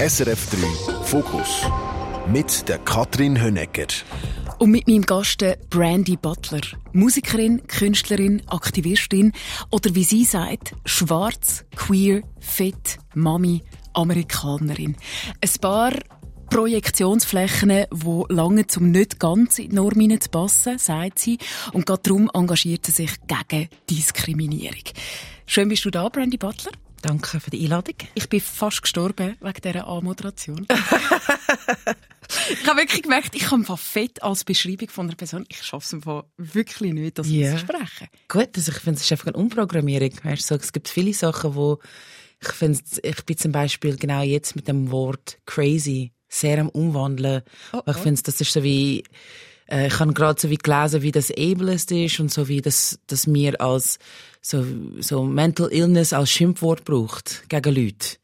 SRF 3 Fokus mit der Katrin Hönecker. Und mit meinem Gast Brandy Butler, Musikerin, Künstlerin, Aktivistin oder wie sie sagt, schwarz, queer, fit, Mami, Amerikanerin. Ein paar Projektionsflächen, die lange zum nicht ganz in die Norm zu passen, sagt sie. Und gerade darum engagiert sie sich gegen Diskriminierung. Schön bist du da, Brandy Butler. Danke für die Einladung. Ich bin fast gestorben wegen dieser Anmoderation. ich habe wirklich gemerkt, ich kann fett als Beschreibung von einer Person, ich schaffe es wirklich nicht, das yeah. zu sprechen. Gut, also ich finde, es ist einfach eine Umprogrammierung. Weißt du, es gibt viele Sachen, wo ich finde, ich bin zum Beispiel genau jetzt mit dem Wort crazy sehr am Umwandeln. Oh, oh. Ich finde, das ist so wie, äh, ich habe gerade so wie gelesen, wie das ableist ist und so wie das, dass mir als so, so Mental Illness als Schimpfwort braucht gegen Leute.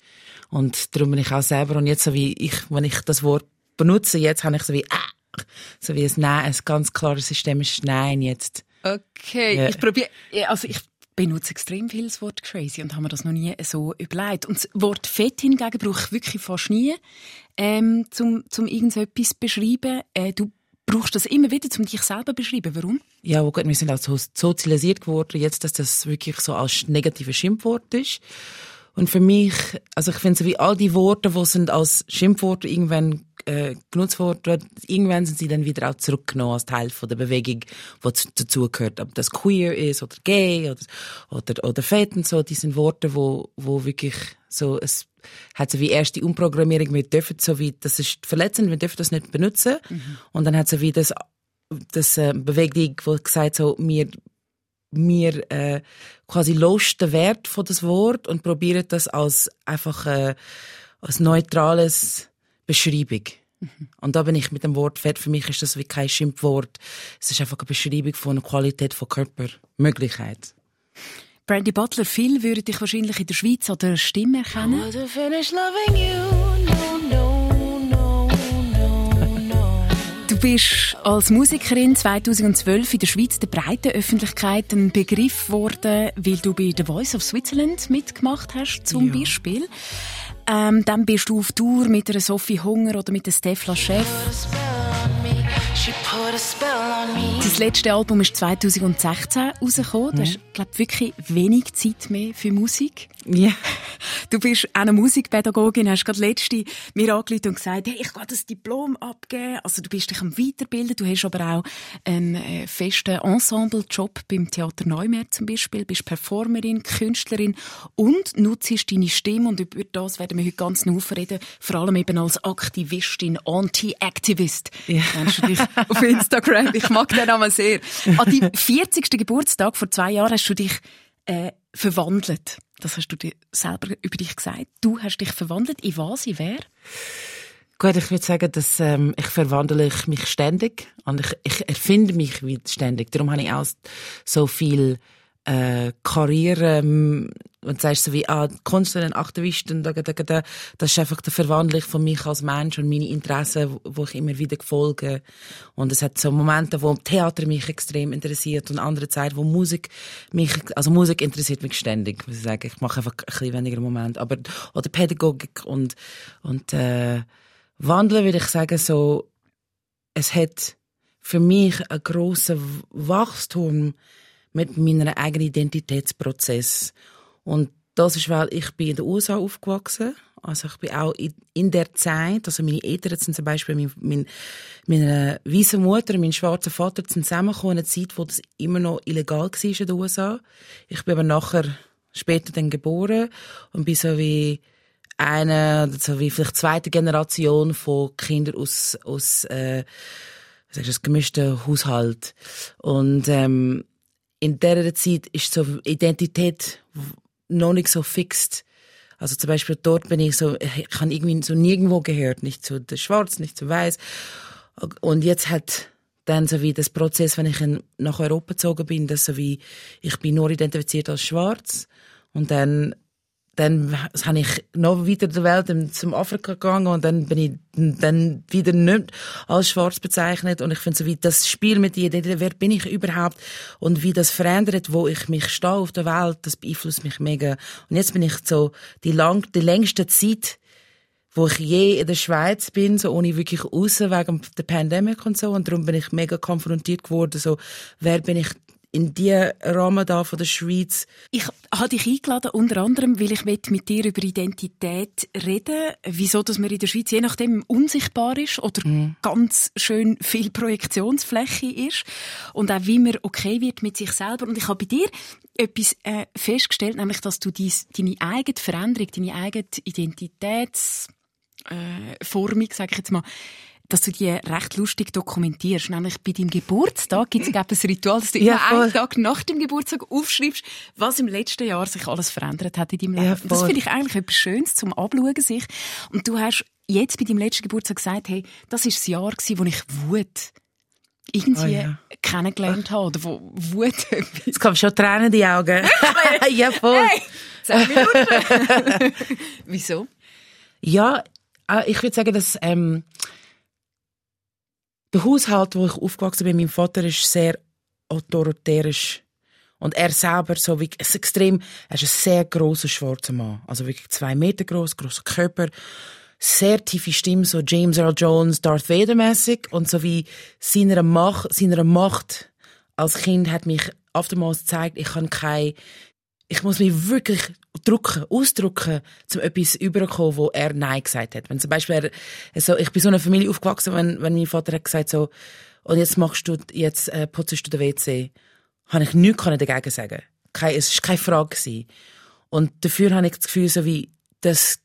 Und darum bin ich auch selber und jetzt so wie ich, wenn ich das Wort benutze, jetzt habe ich so wie, äh, so wie ein Nein, ein ganz klares systemisches Nein jetzt. Okay, ja. ich probiere, also ich benutze extrem viel das Wort crazy und habe mir das noch nie so überlegt. Und das Wort fett hingegen brauche ich wirklich fast nie, ähm, zum, zum irgendetwas zu beschreiben. Äh, du brauchst das immer wieder, um dich selber zu beschreiben. Warum? Ja, gut, wir sind auch so sozialisiert geworden, jetzt, dass das wirklich so als negatives Schimpfwort ist. Und für mich, also ich finde so wie all die Worte, die sind als Schimpfworte irgendwann äh, genutzt worden, irgendwann sind sie dann wieder auch zurückgenommen als Teil von der Bewegung, die dazugehört. Ob das queer ist oder gay oder, oder, oder fett und so, die sind Worte, wo, wo wirklich so, es hat so wie erste Umprogrammierung, wir dürfen so wie, das ist verletzend, wir dürfen das nicht benutzen. Mhm. Und dann hat so wie das, das äh, Bewegung, wo gesagt so, wir mir äh, quasi lost den Wert von das Wort und probieren das als einfach äh, als neutrales Beschreibung. Mhm. Und da bin ich mit dem Wort fett. Für mich ist das wie kein Schimpfwort. Es ist einfach eine Beschreibung von einer Qualität von Körpermöglichkeit. Brandy Butler, viel würde dich wahrscheinlich in der Schweiz an der Stimme erkennen. bist als Musikerin 2012 in der Schweiz der breiten Öffentlichkeit ein Begriff geworden, weil du bei The Voice of Switzerland mitgemacht hast, zum ja. Beispiel. Ähm, dann bist du auf Tour mit einer Sophie Hunger oder mit der Stefla Chef. Das letzte Album ist 2016 rausgekommen. Du hast, mhm. glaube wirklich wenig Zeit mehr für Musik. Ja. Du bist auch eine Musikpädagogin, hast gerade letzte mir angerufen und gesagt, hey, ich kann das Diplom abgeben. Also du bist dich am Weiterbilden. Du hast aber auch einen äh, festen Ensemble-Job beim Theater Neumeer zum Beispiel. Bist Performerin, Künstlerin und nutzt deine Stimme. Und über das werden wir heute ganz noch reden. Vor allem eben als Aktivistin, Anti-Activist. Ja. Nennst du dich auf Instagram. Ich mag den Namen sehr. An deinem 40. Geburtstag vor zwei Jahren hast du dich äh, verwandelt. Das hast du dir selber über dich gesagt. Du hast dich verwandelt. In was? In wer? Gut, ich würde sagen, dass ähm, ich verwandle ich mich ständig und ich, ich erfinde mich ständig. Darum habe ich auch so viel äh, Karriere, ähm, und sagst so wie, ah, Künstlerin, Aktivistin, da, da, da, das ist einfach der Verwandlung von mich als Mensch und meine Interessen, wo ich immer wieder folge. Und es hat so Momente, wo Theater mich extrem interessiert und andere Zeit, wo Musik mich, also Musik interessiert mich ständig, muss ich sagen. Ich mache einfach ein bisschen weniger Moment, aber, oder Pädagogik und, und, äh, Wandeln würde ich sagen so, es hat für mich einen grossen Wachstum mit meinem eigenen Identitätsprozess. Und das ist, weil ich bin in den USA aufgewachsen. Also ich bin auch in, der Zeit, also meine Eltern sind zum Beispiel, mein, mein, meine weiße Mutter mein schwarzer Vater sind zusammengekommen in einer Zeit, wo das immer noch illegal war in den USA. Ich bin aber nachher später dann geboren und bin so wie eine, so wie vielleicht zweite Generation von Kindern aus, aus, äh, was sagst du, gemischten Haushalt. Und, ähm, in dieser Zeit ist so Identität noch nicht so fix. Also zum Beispiel dort bin ich so, ich kann irgendwie so nirgendwo gehört, nicht zu der Schwarz, nicht zu Weiß. Und jetzt hat dann so wie das Prozess, wenn ich nach Europa gezogen bin, dass so wie ich bin nur identifiziert als Schwarz und dann dann habe ich noch weiter der Welt zum Afrika gegangen und dann bin ich dann wieder nicht als schwarz bezeichnet und ich finde so wie das Spiel mit Idee, wer bin ich überhaupt und wie das verändert, wo ich mich stehe auf der Welt, das beeinflusst mich mega und jetzt bin ich so die lang, die längste Zeit wo ich je in der Schweiz bin, so ohne wirklich raus wegen der Pandemie und so. Und darum bin ich mega konfrontiert geworden, so, wer bin ich in die Rahmen da von der Schweiz. Ich habe dich eingeladen, unter anderem, weil ich mit dir über Identität reden Wieso, dass man in der Schweiz je nachdem unsichtbar ist oder mm. ganz schön viel Projektionsfläche ist. Und auch wie man okay wird mit sich selber. Und ich habe bei dir etwas äh, festgestellt, nämlich, dass du dies, deine eigene Veränderung, deine eigene Identitätsformung, äh, sage ich jetzt mal, dass du die recht lustig dokumentierst. Nämlich bei deinem Geburtstag gibt es ein Ritual, dass du ja, immer einen Tag nach dem Geburtstag aufschreibst, was im letzten Jahr sich alles verändert hat in deinem Leben. Ja, das finde ich eigentlich etwas Schönes zum Abschauen sich. Und du hast jetzt bei deinem letzten Geburtstag gesagt, hey, das ist das Jahr gewesen, wo ich Wut irgendwie oh, ja. kennengelernt habe oder wo Wut Es kommen schon Tränen in die Augen. ja, voll. Hey, zehn Minuten. Wieso? Ja, äh, ich würde sagen, dass ähm, der Haushalt, wo ich aufgewachsen bin, mein Vater ist sehr autoritärisch. Und er selber, so wie, ist extrem, er ist ein sehr grosser schwarzer Mann. Also wirklich zwei Meter groß, grosser Körper, sehr tiefe Stimme, so James Earl Jones, Darth Vader mäßig und so wie seiner Macht, seiner Macht als Kind hat mich oftmals gezeigt, ich kann kein ich muss mich wirklich drucken, ausdrucken, um etwas überzukommen, wo er Nein gesagt hat. Wenn zum Beispiel er, so, ich bin so in einer Familie aufgewachsen, wenn, wenn mein Vater hat gesagt so, und jetzt machst du, jetzt äh, putzt du den WC, habe ich nichts dagegen sagen. Kein, es war keine Frage. Gewesen. Und dafür habe ich das Gefühl, so wie, das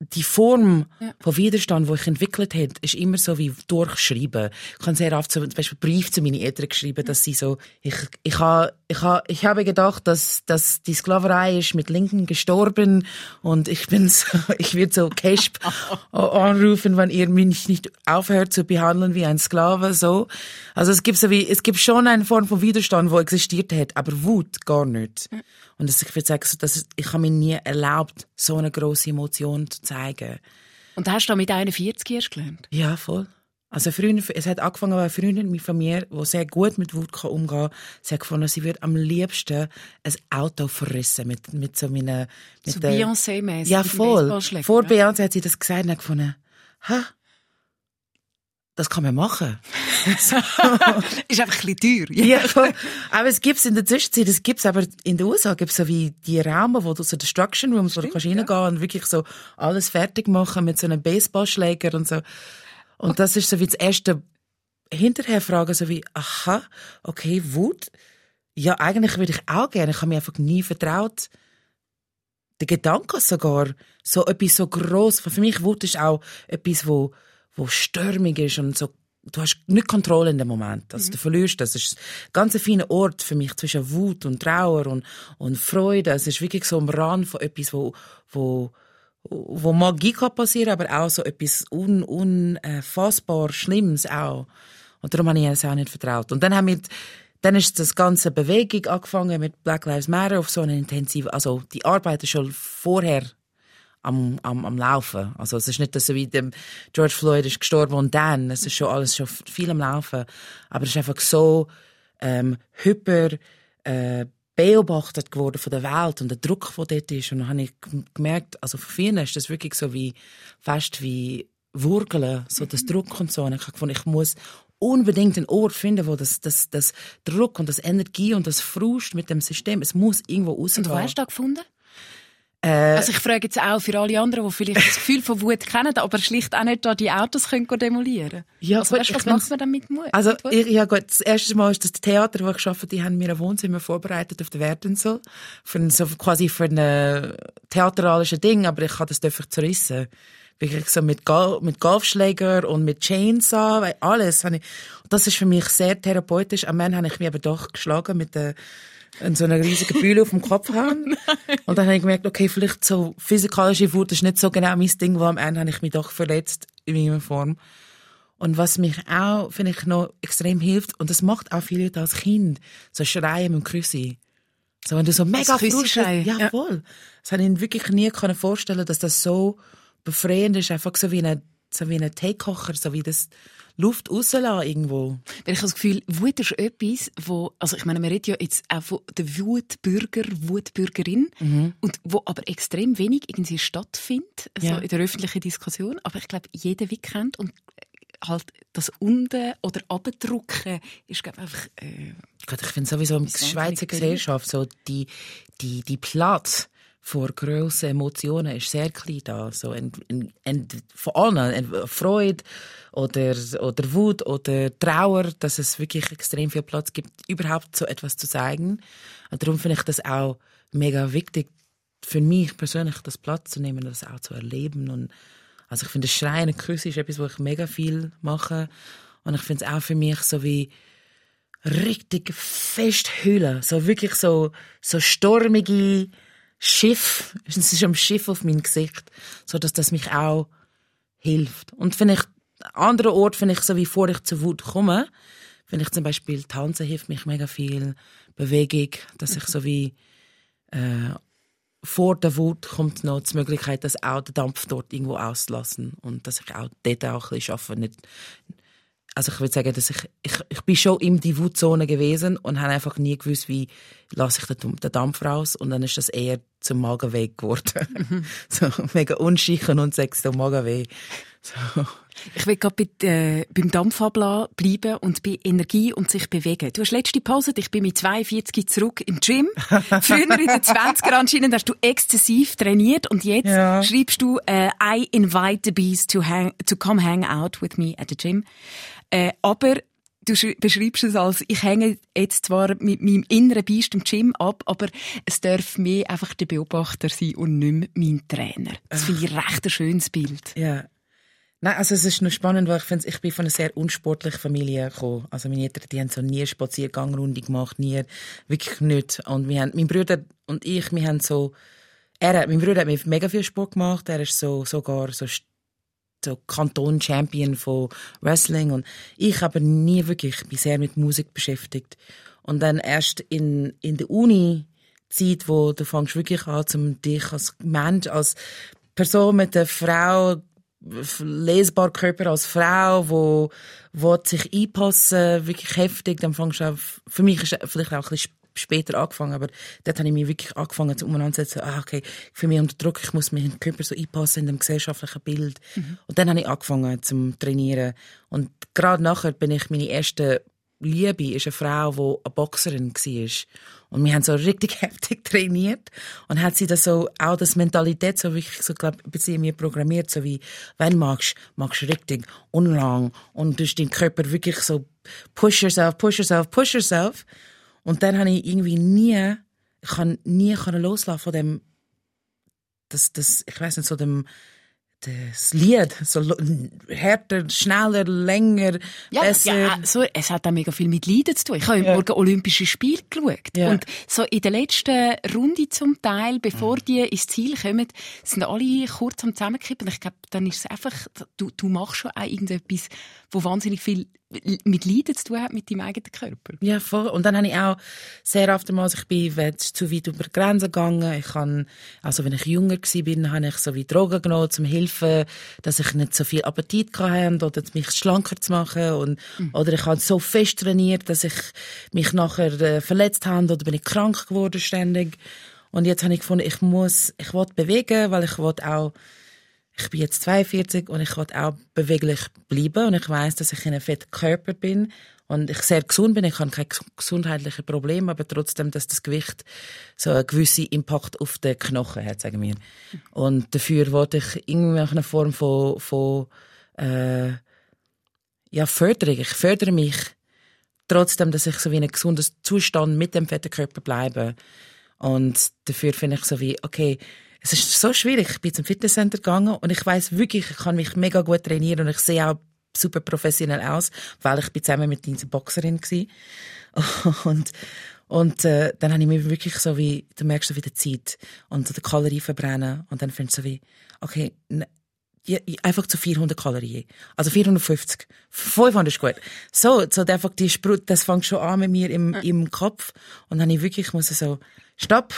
die Form ja. von Widerstand, die ich entwickelt habe, ist immer so wie durchschreiben. Ich habe sehr oft so, zum Beispiel Brief zu meinen Eltern geschrieben, dass sie so, ich, ich, ha, ich, ha, ich habe gedacht, dass, dass die Sklaverei ist mit Linken gestorben und ich bin so, ich würde so Cash anrufen, wenn ihr mich nicht aufhört zu behandeln wie ein Sklave, so. Also es gibt so wie, es gibt schon eine Form von Widerstand, wo existiert hat, aber Wut gar nicht. Ja. Und das, ich würde sagen, so, dass ich habe mir nie erlaubt, so eine große Emotion zu zeigen. Und hast du mit 41 erst gelernt? Ja, voll. Also früher, es hat angefangen, weil Freundin von mir, die sehr gut mit Wut umgehen kann, sie hat gefunden, sie würde am liebsten ein Auto verrissen mit, mit so meinen... Mit so Beyoncé-mäßig. Ja, voll. Vor Beyoncé hat sie das gesagt und hat gefunden, ha, das kann man machen. ist einfach ein bisschen teuer. ja, aber es gibt's in der Zwischenzeit, es gibt's aber in den USA gibt's so wie die Räume, wo du so Destruction Rooms, wo du kannst reingehen ja. und wirklich so alles fertig machen mit so einem Baseballschläger und so. Und okay. das ist so wie das erste hinterher fragen, so wie, aha, okay, Wut. Ja, eigentlich würde ich auch gerne. Ich habe mir einfach nie vertraut. Der Gedanke sogar, so etwas so gross. Für mich Wut ist auch etwas, wo wo stürmig ist und so du hast nicht Kontrolle in dem Moment. Also, mhm. du verlierst das. Es ist ein ganz feiner Ort für mich zwischen Wut und Trauer und, und Freude. Es ist wirklich so am Rand von etwas, wo, wo, wo Magie kann passieren, aber auch so etwas un, unfassbar Schlimmes auch. Und darum habe ich es auch nicht vertraut. Und dann haben wir, dann ist das ganze Bewegung angefangen mit Black Lives Matter auf so eine intensive, also die Arbeit ist schon vorher am, am, am Laufen. Also es ist nicht, so wie dem George Floyd ist gestorben und dann, es ist schon alles schon viel am Laufen. Aber es ist einfach so ähm, hyper äh, beobachtet geworden von der Welt und der Druck, der dort ist. Und dann habe ich gemerkt, also für viele ist das wirklich so wie, fast wie Wurgeln, so das Druck und so. Und ich habe gefunden, ich muss unbedingt einen Ort finden, wo das, das, das Druck und das Energie und das Frust mit dem System, es muss irgendwo rausgehen. Und wo hast du das gefunden? Äh, also ich frage jetzt auch für alle anderen, die vielleicht das Gefühl von Wut kennen, aber schlicht auch nicht da die Autos können demolieren Ja, also, weißt, was macht man dann mit Mut? Also ich, ja gut, das erste Mal ist das Theater, wo ich arbeite, die haben mir ein Wohnzimmer vorbereitet auf der Werdenzel, für so quasi für ein theatralisches Ding, aber ich habe das einfach zerrissen wirklich so mit, Gal mit Golfschläger und mit Chainsaw, alles. Ich, das ist für mich sehr therapeutisch. Am Ende habe ich mich aber doch geschlagen mit der in so einer riesigen Bühne auf dem Kopf haben. Und dann habe ich gemerkt, okay, vielleicht so physikalische Wut ist nicht so genau mein Ding, weil am Ende habe ich mich doch verletzt in irgendeiner Form. Und was mich auch, finde ich, noch extrem hilft, und das macht auch viele als Kind, so Schreien dem Küssi. So, wenn du so mega frust, ja, ja, voll. Das habe ich wirklich nie vorstellen dass das so befreiend ist, einfach so wie ein, so wie ein Teekocher, so wie das Luft rauslassen irgendwo. Weil ich habe das Gefühl, Wut ist etwas, wo, also ich meine, man redet ja jetzt auch von der Wutbürger, Wutbürgerin, Mhm. und wo aber extrem wenig irgendwie stattfindet, also Ja. in der öffentlichen Diskussion. Aber ich glaube, jeder wie kennt und halt das unten oder abdrucken ist glaube ich, einfach äh, ich finde sowieso in der Schweizer. Gesellschaft so die, die, die Platz vor grossen Emotionen ist sehr klein da. So ein, ein, ein, von allen, ein Freude oder, oder Wut oder Trauer, dass es wirklich extrem viel Platz gibt, überhaupt so etwas zu zeigen. Und darum finde ich das auch mega wichtig, für mich persönlich das Platz zu nehmen, das auch zu erleben. Und also ich finde, Schreien und Küssen ist etwas, wo ich mega viel mache. Und ich finde es auch für mich so wie richtig fest hüllen. So wirklich so, so stormige Schiff. Es ist ein Schiff auf meinem Gesicht. So dass das mich auch hilft. Und finde ich, an anderen Ort finde ich, so wie vor ich zur Wut komme, finde ich zum Beispiel Tanzen hilft mich mega viel. Bewegung, dass ich so wie, äh, vor der Wut kommt noch die Möglichkeit, dass auch der Dampf dort irgendwo auszulassen und dass ich auch dort auch ein bisschen arbeite. Nicht, also ich würde sagen, dass ich, ich, ich bin schon in die Wutzone gewesen und habe einfach nie gewusst, wie lasse ich den, den Dampf raus und dann ist das eher zum Magenweh geworden. so mega unschichen und sechs so Magenweh. So. Ich will gerade bei, äh, beim Dampfabla bleiben und bei Energie und sich bewegen. Du hast letzte Pause, ich bin mit 42 zurück im Gym. Früher in den 20er anscheinend hast du exzessiv trainiert und jetzt Ja. schreibst du äh, I invite the bees to, hang, to come hang out with me at the gym. Äh, aber du beschreibst es als, ich hänge jetzt zwar mit meinem inneren Biest im Gym ab, aber es darf mehr einfach der Beobachter sein und nicht mehr mein Trainer. Das finde ich recht ein schönes Bild. Ja. Nein, also es ist noch spannend, weil ich finde, ich bin von einer sehr unsportlichen Familie gekommen. Also meine Eltern, die haben so nie Spaziergangrunde gemacht, nie, wirklich nicht. Und wir haben, mein Bruder und ich, wir haben so, er mein Bruder hat mir mega viel Sport gemacht, er ist so, sogar so, so Kanton-Champion von Wrestling und ich aber nie wirklich, ich sehr mit Musik beschäftigt. Und dann erst in, in der Uni, Zeit, wo du fängst wirklich an, um dich als Mensch, als Person mit einer Frau, lesbar Körper als Frau, wo, wo sich einpassen, wirklich heftig, dann fängst du auch, für mich ist es vielleicht auch ein bisschen später angefangen, aber dort habe ich mich wirklich angefangen zu umeinandersetzen, ah, okay, für mich unter Druck, ich muss mich in den Körper so einpassen in dem gesellschaftlichen Bild. Und dann habe ich angefangen zum Trainieren. Und gerade nachher bin ich meine erste Liebe ist eine Frau, die eine Boxerin war. Und wir haben so richtig heftig trainiert. Und hat sie das so, auch das Mentalität so wirklich so, glaub, in mir programmiert, so wie, wenn magst, magst richtig unlang. Und du deinen Körper wirklich so, push yourself, push yourself, push yourself. Und dann habe ich irgendwie nie, ich kann nie loslassen von dem, das, das, ich weiß nicht, so dem, das Lied, so lo- härter, schneller, länger, besser. Ja, so, es hat auch mega viel mit Leiden zu tun. Ich habe ja. morgen Olympische Spiele geschaut. Ja. Und so in der letzten Runde zum Teil, bevor Mhm. die ins Ziel kommen, sind alle kurz am Zusammenkippen. Ich glaube, dann ist es einfach, du, du machst schon auch irgendetwas, wo wahnsinnig viel mit Leiden zu tun hat, mit deinem eigenen Körper. Ja, voll. Und dann habe ich auch sehr oftmals, ich bin wenn es zu weit über die Grenzen gegangen. Ich kann, also wenn ich jünger bin, habe ich so wie Drogen genommen, zum helfen, dass ich nicht so viel Appetit hatte oder mich schlanker zu machen. Und, Oder ich habe so fest trainiert, dass ich mich nachher äh, verletzt habe oder bin ich krank geworden ständig. Und jetzt habe ich gefunden, ich muss, ich will bewegen, weil ich will auch ich bin jetzt 42 und ich will auch beweglich bleiben und ich weiß, dass ich in einem fetten Körper bin und ich sehr gesund bin. Ich habe keine gesundheitlichen Probleme, aber trotzdem, dass das Gewicht so einen gewissen Impact auf den Knochen hat, sagen wir. Und dafür wollte ich irgendeine Form von, von äh, ja, Förderung. Ich fördere mich trotzdem, dass ich so wie in einem gesunden Zustand mit dem fetten Körper bleibe. Und dafür finde ich so wie, okay, es ist so schwierig. Ich bin zum Fitnesscenter gegangen und ich weiß wirklich, ich kann mich mega gut trainieren und ich sehe auch super professionell aus, weil ich bin zusammen mit dieser Boxerin war. Und, und äh, dann habe ich mir wirklich so wie, du merkst so wie die Zeit und so die Kalorien verbrennen und dann findest du so wie, okay, ne, einfach zu 400 Kalorien. Also 450. 500 ist gut. So, so einfach die Sprut, das fängt schon an mit mir im, im Kopf. Und dann habe ich wirklich, muss so, stopp,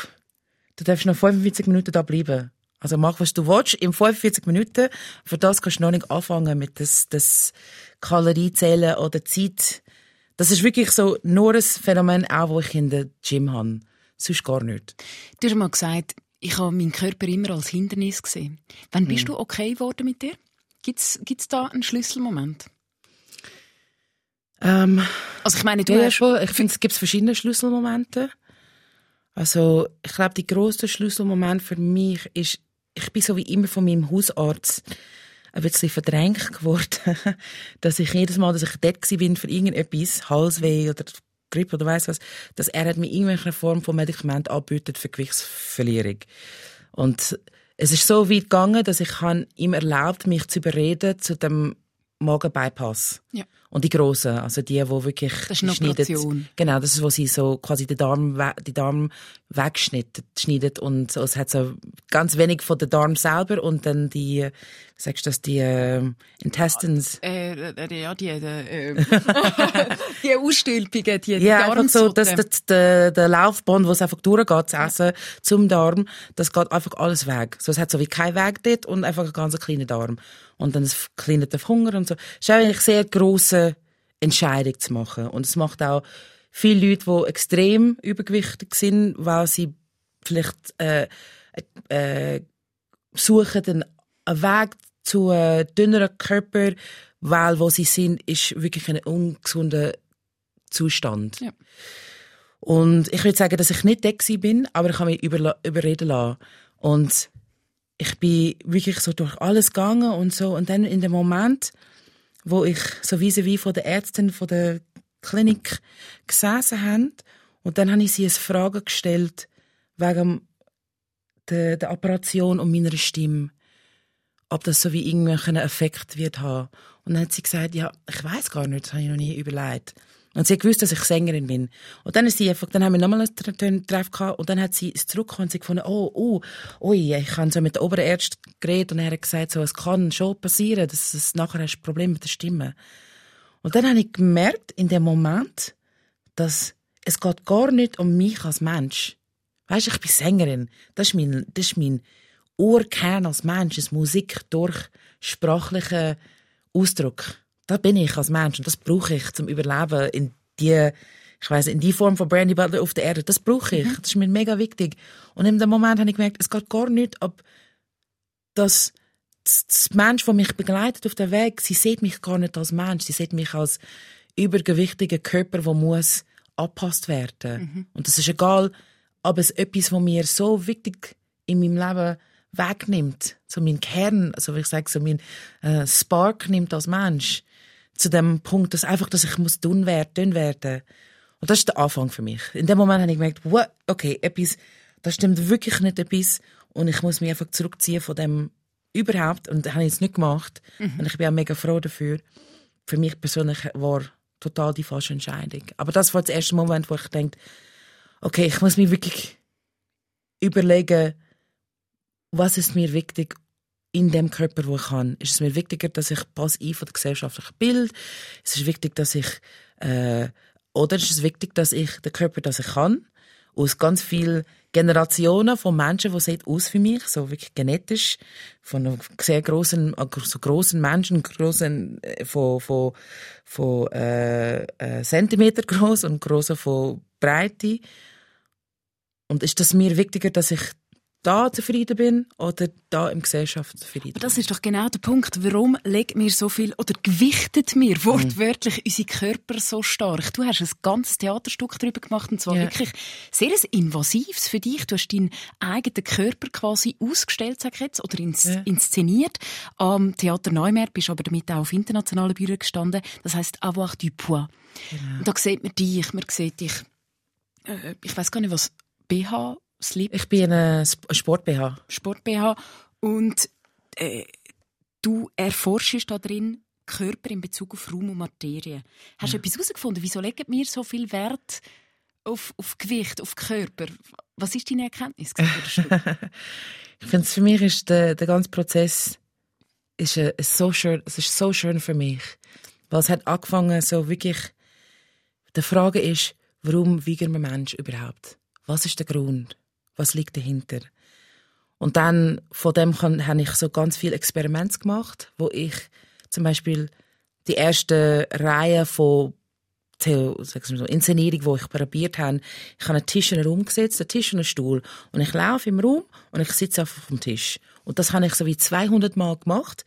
du darfst noch 45 Minuten da bleiben. Also mach, was du willst, in 45 Minuten. Für das kannst du noch nicht anfangen mit das, das Kaloriezählen oder Zeit. Das ist wirklich so nur ein Phänomen, auch das ich in der Gym habe. Sonst gar nicht. Du hast mal gesagt, ich habe meinen Körper immer als Hindernis gesehen. Wann bist mhm. du okay geworden mit dir? Gibt es da einen Schlüsselmoment? Ähm, also ich meine, du ja, schon. Ich finde, es gibt verschiedene Schlüsselmomente. Also ich glaube, der grösste Schlüsselmoment für mich ist, ich bin so wie immer von meinem Hausarzt ein bisschen verdrängt geworden, dass ich jedes Mal, dass ich dort bin für irgendetwas, Halsweh oder Grippe oder weiss was, dass er mir irgendwelche Form von Medikament anbietet für Gewichtsverlierung. Und es ist so weit gegangen, dass ich ihm erlaubt, mich zu überreden zu dem Magenbypass. Ja. Und die grossen, also die, die wirklich das ist schneiden. Genau, das ist, wo sie so quasi den Darm, die Darm wegschneiden und so, es hat so ganz wenig von der Darm selber und dann die, sagst du das, die äh, Intestines. Äh, äh, ja, die, äh, die Ausstülpungen, die, die Ja, einfach so, dass der, der, der Laufband, wo es einfach durchgeht, zu essen, zum Darm, das geht einfach alles weg. So, es hat so wie kein Weg dort und einfach einen ganz kleinen Darm und dann das kleine Hunger und so. Es ist eigentlich sehr grosse Entscheidung zu machen. Und es macht auch viele Leute, die extrem übergewichtig sind, weil sie vielleicht äh, äh, suchen einen Weg zu einem dünneren Körper, weil wo sie sind, ist wirklich ein ungesunder Zustand. Ja. Und ich würde sagen, dass ich nicht der bin, aber ich habe mich überreden lassen. Und ich bin wirklich so durch alles gegangen und so. Und dann in dem Moment, wo ich so wie wie von der Ärztin von der Klinik gesessen haben, und dann habe ich sie eine Frage gestellt wegen der, der Operation und meiner Stimme, ob das so wie irgendwelchen Effekt wird haben. Und dann hat sie gesagt, ja, ich weiß gar nicht, das habe ich noch nie überlegt. Und sie hat gewusst, dass ich Sängerin bin. Und dann ist sie einfach, dann haben wir nochmal einen Treff gehabt und dann hat sie es zurückgekommen und sie gefunden, oh, oh, ui, ich habe so mit der Oberärztin geredet und er hat gesagt, so, es kann schon passieren, dass es nachher hast ein Problem mit der Stimme. Und dann habe ich gemerkt, in dem Moment, dass es geht gar nicht um mich als Mensch. Weißt, ich bin Sängerin. Das ist mein, das ist mein Urkern als Mensch, ist Musik durch sprachlichen Ausdruck. Da bin ich als Mensch und das brauche ich zum Überleben in die, ich weiß in die Form von Brandy Butler auf der Erde. Das brauche ich. Mhm. Das ist mir mega wichtig. Und in dem Moment habe ich gemerkt, es geht gar nicht, ob das, das Mensch, der mich begleitet auf der Weg, sie sieht mich gar nicht als Mensch. Sie sieht mich als übergewichtigen Körper, der muss angepasst werden. Mhm. Und das ist egal, ob es etwas, was mir so wichtig in meinem Leben wegnimmt, so mein Kern, also wie ich sage, so mein äh, Spark nimmt als Mensch, zu dem Punkt, dass einfach, dass ich muss dünn werden, werden. Und das ist der Anfang für mich. In dem Moment habe ich gemerkt, what? okay, etwas, das stimmt wirklich nicht etwas und ich muss mich einfach zurückziehen von dem überhaupt und das habe ich jetzt nicht gemacht mhm. und ich bin auch mega froh dafür. Für mich persönlich war total die falsche Entscheidung. Aber das war der erste Moment, wo ich denke, okay, ich muss mir wirklich überlegen, was ist mir wichtig in dem Körper, wo ich kann. Ist es mir wichtiger, dass ich pass von der gesellschaftlichen Bild? Ist es wichtig, dass ich äh, oder ist es wichtig, dass ich den Körper, dass ich kann, aus ganz vielen Generationen von Menschen, die sehen aus wie mich, so wirklich genetisch, von einem sehr großen, so großen Menschen, großen äh, von von von äh, äh, Zentimeter groß und große von Breite. Und ist das mir wichtiger, dass ich da zufrieden bin oder da im Gesellschaft zufrieden bin. Das ist doch genau der Punkt. Warum legt mir so viel oder gewichtet mir wortwörtlich mhm. unsere Körper so stark? Du hast ein ganzes Theaterstück darüber gemacht und zwar ja. wirklich sehr invasives für dich. Du hast deinen eigenen Körper quasi ausgestellt, sag ich jetzt, oder ins, ja. inszeniert. Am Theater Neumer bist aber damit auch auf internationalen Bühnen gestanden. Das heißt Avoir du Poids. Genau. Da sieht man dich, man sieht dich, äh, ich weiß gar nicht, was BH Sleep. Ich bin ein Sport-BH. Sport-BH. Und äh, du erforschst da drin Körper in Bezug auf Raum und Materie. Hast du etwas herausgefunden? Wieso legen wir so viel Wert auf, auf Gewicht, auf Körper? Was ist deine Erkenntnis? ich finde, für mich ist der, der ganze Prozess ist, äh, so schön. Es ist so schön für mich, weil es hat angefangen so wirklich. Die Frage ist, warum wiegen wir Menschen überhaupt? Was ist der Grund? Was liegt dahinter? Und dann von dem habe ich so ganz viele Experimente gemacht, wo ich zum Beispiel die erste Reihe von Theo, so, Inszenierung, wo ich probiert habe, ich habe einen Tisch in einen Raum gesetzt, einen Tisch und einen Stuhl. Und ich laufe im Raum und ich sitze auf dem Tisch. Und das habe ich so wie 200 Mal gemacht.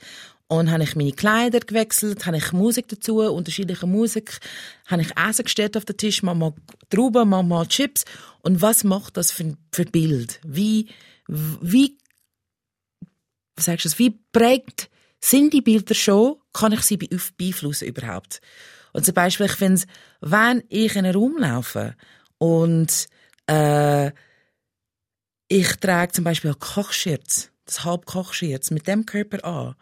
Und habe ich meine Kleider gewechselt, habe ich Musik dazu, unterschiedliche Musik, habe ich Essen gestellt auf den Tisch, manchmal Trauben, manchmal Chips. Und was macht das für, für Bild? Wie, wie, sagst du, wie prägt sind die Bilder schon? Kann ich sie beeinflussen überhaupt? Und zum Beispiel, ich finde wenn ich in einen Raum laufe und äh, ich trage zum Beispiel Kochschirz, das Halbkochschirz mit dem Körper an,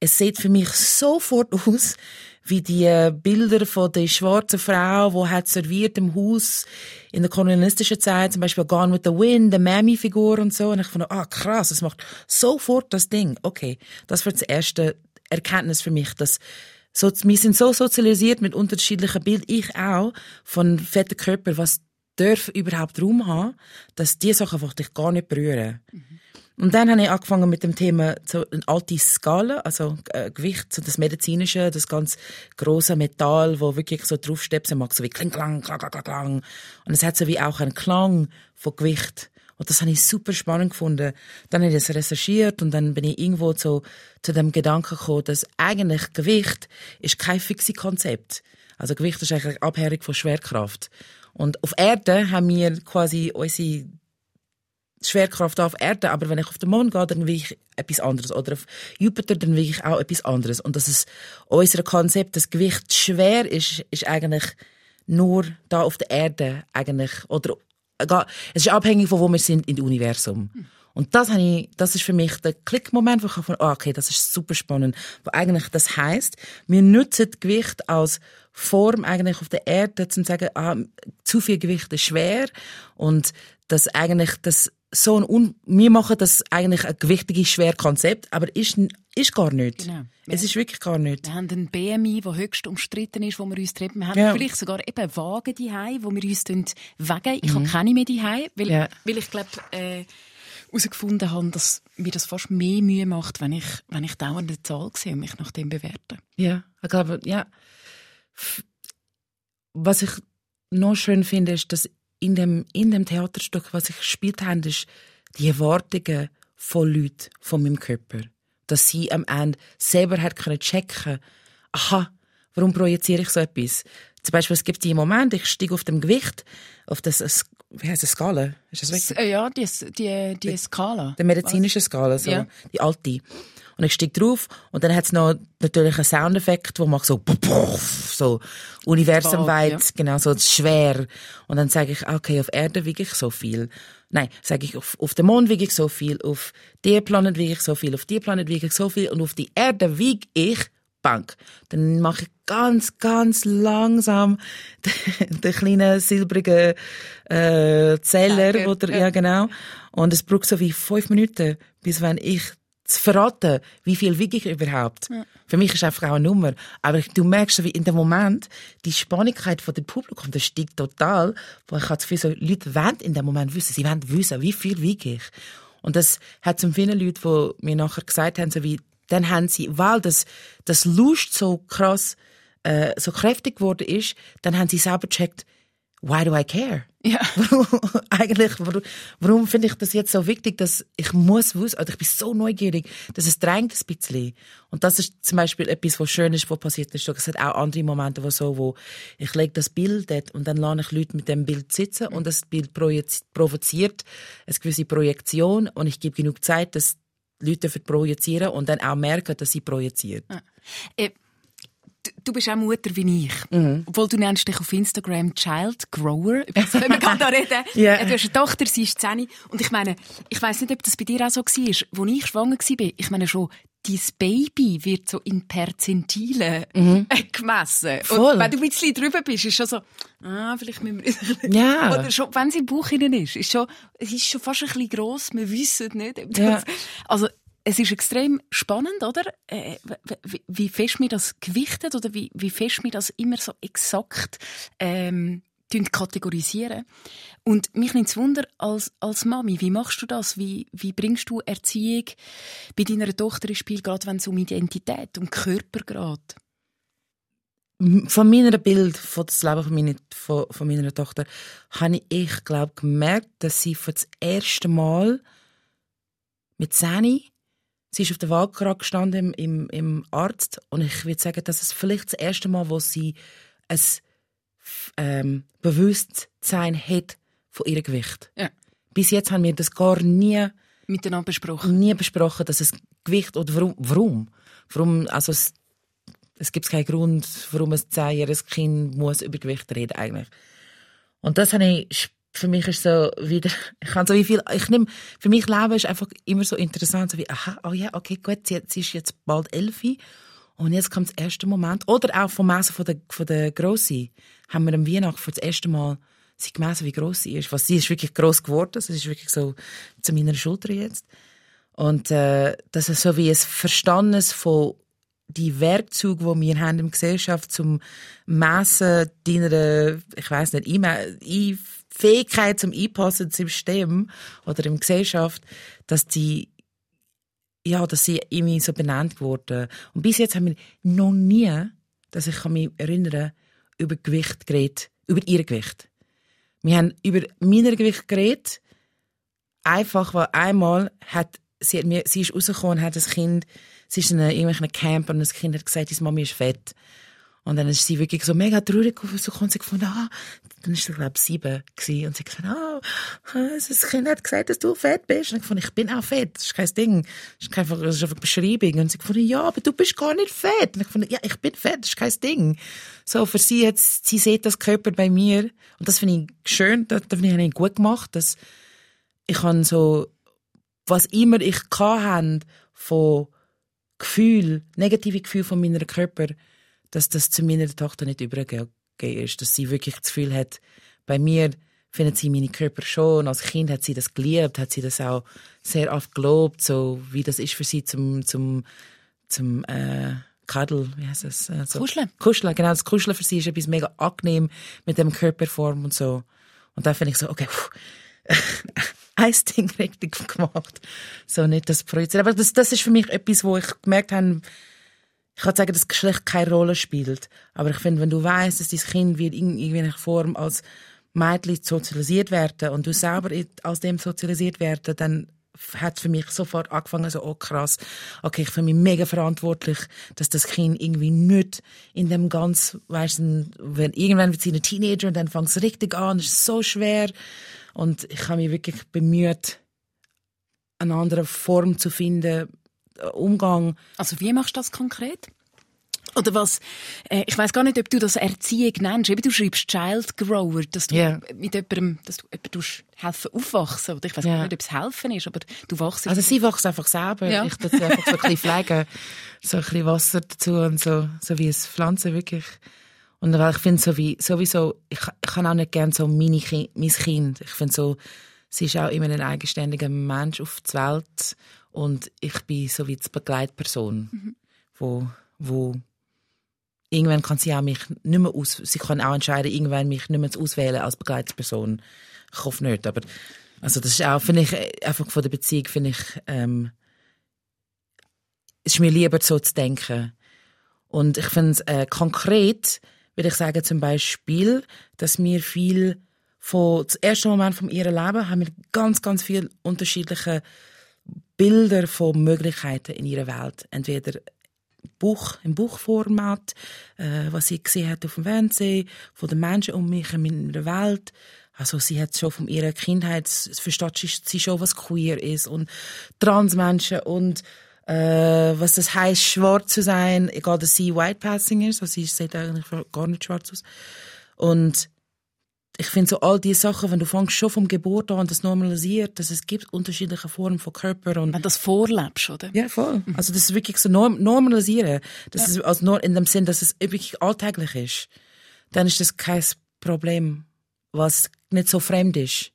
es sieht für mich sofort aus wie die äh, Bilder von der schwarzen Frau, die hat serviert im Haus in der kolonialistischen Zeit, zum Beispiel Gone with the Wind, der Mammy-Figur und so. Und ich fand, ah, krass, das macht sofort das Ding. Okay, das wird das erste Erkenntnis für mich, dass so, wir sind so sozialisiert mit unterschiedlichen Bildern, ich auch, von fetten Körper, was darf überhaupt Raum haben, dass diese Sachen einfach dich gar nicht berühren. Mhm. Und dann habe ich angefangen mit dem Thema so eine alte Skala, also äh, Gewicht, so das medizinische, das ganz große Metall, wo wirklich so draufstepsen mag, so wie kling, klang, klang, klang, klang. Und es hat so wie auch einen Klang von Gewicht. Und das habe ich super spannend gefunden. Dann habe ich das recherchiert und dann bin ich irgendwo zu, zu dem Gedanken gekommen, dass eigentlich Gewicht ist kein fixes Konzept. Also Gewicht ist eigentlich abhängig von Schwerkraft. Und auf Erde haben wir quasi unsere Schwerkraft auf Erde, aber wenn ich auf den Mond gehe, dann will ich etwas anderes. Oder auf Jupiter, dann will ich auch etwas anderes. Und das ist unser Konzept, das Gewicht schwer ist, ist eigentlich nur da auf der Erde eigentlich, oder es ist abhängig von wo wir sind im Universum. Und das, habe ich, das ist für mich der Klickmoment, wo ich von, oh, okay, das ist super spannend. Wo eigentlich das heißt, wir nutzen Gewicht als Form eigentlich auf der Erde, zum sagen, ah, zu viel Gewicht ist schwer und dass eigentlich das so ein Un wir machen das eigentlich ein gewichtiges, schweres Konzept, aber ist, ist gar nicht. Genau. Es ist wirklich gar nicht. Wir haben einen BMI, der höchst umstritten ist, wo wir uns treffen. Wir haben ja. vielleicht sogar eben Wagen daheim, wo wir uns wegen. Ich mhm. habe keine mehr daheim, weil, ja. weil ich glaube, äh, herausgefunden habe, dass mir das fast mehr Mühe macht, wenn ich, wenn ich dauernd eine Zahl sehe und mich nach dem bewerte. Ja, ich glaube, ja. Was ich noch schön finde, ist, dass in dem, in dem Theaterstück, was ich gespielt habe, ist die Erwartungen von Leuten, von meinem Körper. Dass sie am Ende selber hat können checken, aha, warum projiziere ich so etwas? Zum Beispiel, es gibt die Momente, ich steige auf dem Gewicht, auf das, wie heißt das, Skala? Ist das richtig? Ja, die, die, die Skala. Die medizinische Skala, so, ja. die alte. Und ich steige drauf und dann hat es noch natürlich einen Soundeffekt, wo macht so so universumweit, ja. genau so schwer. Und dann sage ich, okay, auf Erde wiege ich so viel. Nein, sage ich, auf, auf dem Mond wiege ich so viel, auf der Planet wiege ich so viel, auf die Planet wiege ich so viel und auf die Erde wiege ich Bank. Dann mache ich ganz, ganz langsam den, den kleinen silbrigen äh, Zeller, oder ja genau. Und es braucht so wie fünf Minuten, bis wenn ich zu verraten, wie viel wiege ich überhaupt. Ja. Für mich ist einfach auch eine Nummer. Aber du merkst, wie in dem Moment die Spannigkeit von dem Publikum, das steigt total, weil ich habe das Gefühl, so Leute wollen in dem Moment wissen, sie wollen wissen, wie viel wiege ich. Und das hat zu vielen Leuten, die mir nachher gesagt haben, so wie, dann haben sie, weil das, das Lust so krass, äh, so kräftig geworden ist, dann haben sie selber gecheckt, why do I care? Ja. Eigentlich, warum, warum finde ich das jetzt so wichtig, dass ich muss wissen, oder ich bin so neugierig, dass es drängt ein bisschen. Und das ist zum Beispiel etwas, was schön ist, was passiert ist. Es hat auch andere Momente, wo so, wo ich lege das Bild dort und dann lade ich Leute mit dem Bild sitzen und das Bild provoziert eine gewisse Projektion und ich gebe genug Zeit, dass Leute projizieren und dann auch merken, dass sie projiziert. Ja. Du bist auch Mutter wie ich. Mhm. Obwohl du nennst dich auf Instagram Child Grower. Über das können wir gerade reden. yeah. Du hast eine Tochter, sie ist 10. Und ich meine, ich weiss nicht, ob das bei dir auch so war. Als ich schwanger war, ich meine schon, dein Baby wird so in Perzentilen mhm. gemessen. Voll. Und wenn du ein bisschen drüber bist, ist schon so, ah, vielleicht müssen wir... ja. Oder schon, wenn sie im Bauch hinein ist, ist schon, es ist schon fast ein bisschen gross, wir wissen nicht. Ja. Also, es ist extrem spannend, oder? Äh, wie, wie fest mir das gewichtet oder wie, wie fest mir das immer so exakt ähm, kategorisieren. Und mich nimmt es Wunder, als, als Mami, wie machst du das? Wie, wie bringst du Erziehung bei deiner Tochter ins Spiel, gerade wenn es um Identität, um Körper geht? Von meiner Bild von das Leben von meiner, von, von meiner Tochter habe ich, glaube gemerkt, dass sie für das erste Mal mit Sani Sie ist auf der Waage gestanden im, im, im Arzt und ich würde sagen, dass es vielleicht das erste Mal, wo sie ein ähm, Bewusstsein hat von ihrem Gewicht. Ja. Bis jetzt haben wir das gar nie miteinander besprochen. Nie besprochen, dass es Gewicht oder warum, warum, warum also es, es gibt keinen Grund, warum ein zehnjähriges Kind muss über Gewicht reden eigentlich. Und das habe ich für mich ist so wieder, ich kann so wie viel, ich nehme, für mich Leben ist einfach immer so interessant, so wie, aha, oh ja, okay, gut, sie, sie ist jetzt bald elf und jetzt kommt das erste Moment, oder auch vom Messen von der, von der Grossi, haben wir am Weihnachten für das erste Mal sie gemessen, wie gross sie ist, was sie ist wirklich gross geworden, sie ist wirklich so zu meiner Schulter jetzt. Und äh, das ist so wie ein Verständnis von die Werkzeuge, die wir haben in der Gesellschaft zum Messen deiner, ich weiß nicht, Fähigkeit zum Einpassen im System oder in der Gesellschaft, dass die ja, dass sie irgendwie so benannt wurden. Und bis jetzt haben wir noch nie, dass ich mich erinnern, über Gewicht geredet, über ihr Gewicht. Wir haben über mein Gewicht geredet, einfach, weil einmal hat sie, hat mir, sie ist rausgekommen hat das Kind, sie ist in einem, irgendwelchen Camp und das Kind hat gesagt, deine Mami ist fett. Und dann ist sie wirklich so mega traurig auf so und sie gefunden, ah, dann ist sie, glaube ich, sieben gewesen. Und sie gesagt, ah, das Kind hat gesagt, dass du fett bist. Und ich gefunden, ich bin auch fett. Das ist kein Ding. Das ist einfach, das ist einfach eine Beschreibung. Und sie gefunden, ja, aber du bist gar nicht fett. Und ich gefunden, ja, ich bin fett. Das ist kein Ding. So, für sie jetzt, sie sieht das Körper bei mir. Und das finde ich schön. Das, das finde ich gut gemacht, dass ich kann so, was immer ich kann von Gefühl, negative Gefühl von meiner Körper, dass das zu meiner Tochter nicht übergegeben ist, dass sie wirklich das Gefühl hat, bei mir findet sie meine Körper schon. Als Kind hat sie das geliebt, hat sie das auch sehr oft gelobt, so wie das ist für sie zum zum zum äh, Cuddle, wie heißt das? Äh, so. Kuscheln. Kuscheln, genau. Das Kuscheln für sie ist etwas mega angenehm mit dem Körperform und so. Und da finde ich so, okay, ein Ding richtig gemacht. So nicht das Projizieren. Aber das, das ist für mich etwas, wo ich gemerkt habe, ich kann sagen, dass Geschlecht keine Rolle spielt. Aber ich finde, wenn du weißt, dass dein Kind wird in irgendeiner Form als Mädchen sozialisiert werden und du selber aus dem sozialisiert werden, dann hat für mich sofort angefangen, so, oh krass, okay, ich fühle mich mega verantwortlich, dass das Kind irgendwie nicht in dem ganz, weißt du, wenn irgendwann wird sie eine Teenager und dann fängt es richtig an, ist so schwer und ich habe mich wirklich bemüht, eine andere Form zu finden, Umgang. Also wie machst du das konkret? Oder was, äh, ich weiß gar nicht, ob du das Erziehung nennst. Eben, du schreibst Child Grower, dass du yeah. mit jemandem, dass du jemandem helfen aufwachsen. Oder ich weiß yeah. nicht, ob es helfen ist, aber du wachst. Also sie wächst einfach selber. Ja. Ich tue sie einfach so ein bisschen pflegen. So ein bisschen Wasser dazu und so, so wie es Pflanzen wirklich. Und weil ich finde so wie, sowieso, ich, ich kann auch nicht gerne so meine, mein Kind. Ich finde so, sie ist auch immer ein eigenständiger Mensch auf der Welt und ich bin so wie die Begleitperson, mhm. wo, wo irgendwann kann sie auch mich nicht mehr aus, sie kann auch entscheiden, irgendwann mich nicht mehr zu auswählen als Begleitperson. Ich hoffe nicht, aber also das ist auch, finde ich, einfach von der Beziehung finde ich, ähm, es ist mir lieber so zu denken. Und ich finde es äh, konkret, würde ich sagen, zum Beispiel, dass mir viel von, das erste Moment von ihrem Leben haben wir ganz, ganz viele unterschiedliche Bilder von Möglichkeiten in ihrer Welt. Entweder Buch, im Buchformat, äh, was sie gesehen hat auf dem Fernsehen, von den Menschen um mich in der Welt. Also sie hat schon von ihrer Kindheit, versteht sie schon, was queer ist und Transmenschen und äh, was das heißt, schwarz zu sein, egal dass sie white passing ist, also sie sieht eigentlich gar nicht schwarz aus. Und ich finde so all diese Sachen, wenn du fängst schon vom Geburt an das normalisiert, dass es gibt unterschiedliche Formen von Körper und wenn das vorlebst, oder? Ja, voll. Mhm. Also das ist wirklich so norm normalisieren, das ja. ist also nur in dem Sinn, dass es wirklich alltäglich ist. Dann ist das kein Problem, was nicht so fremd ist.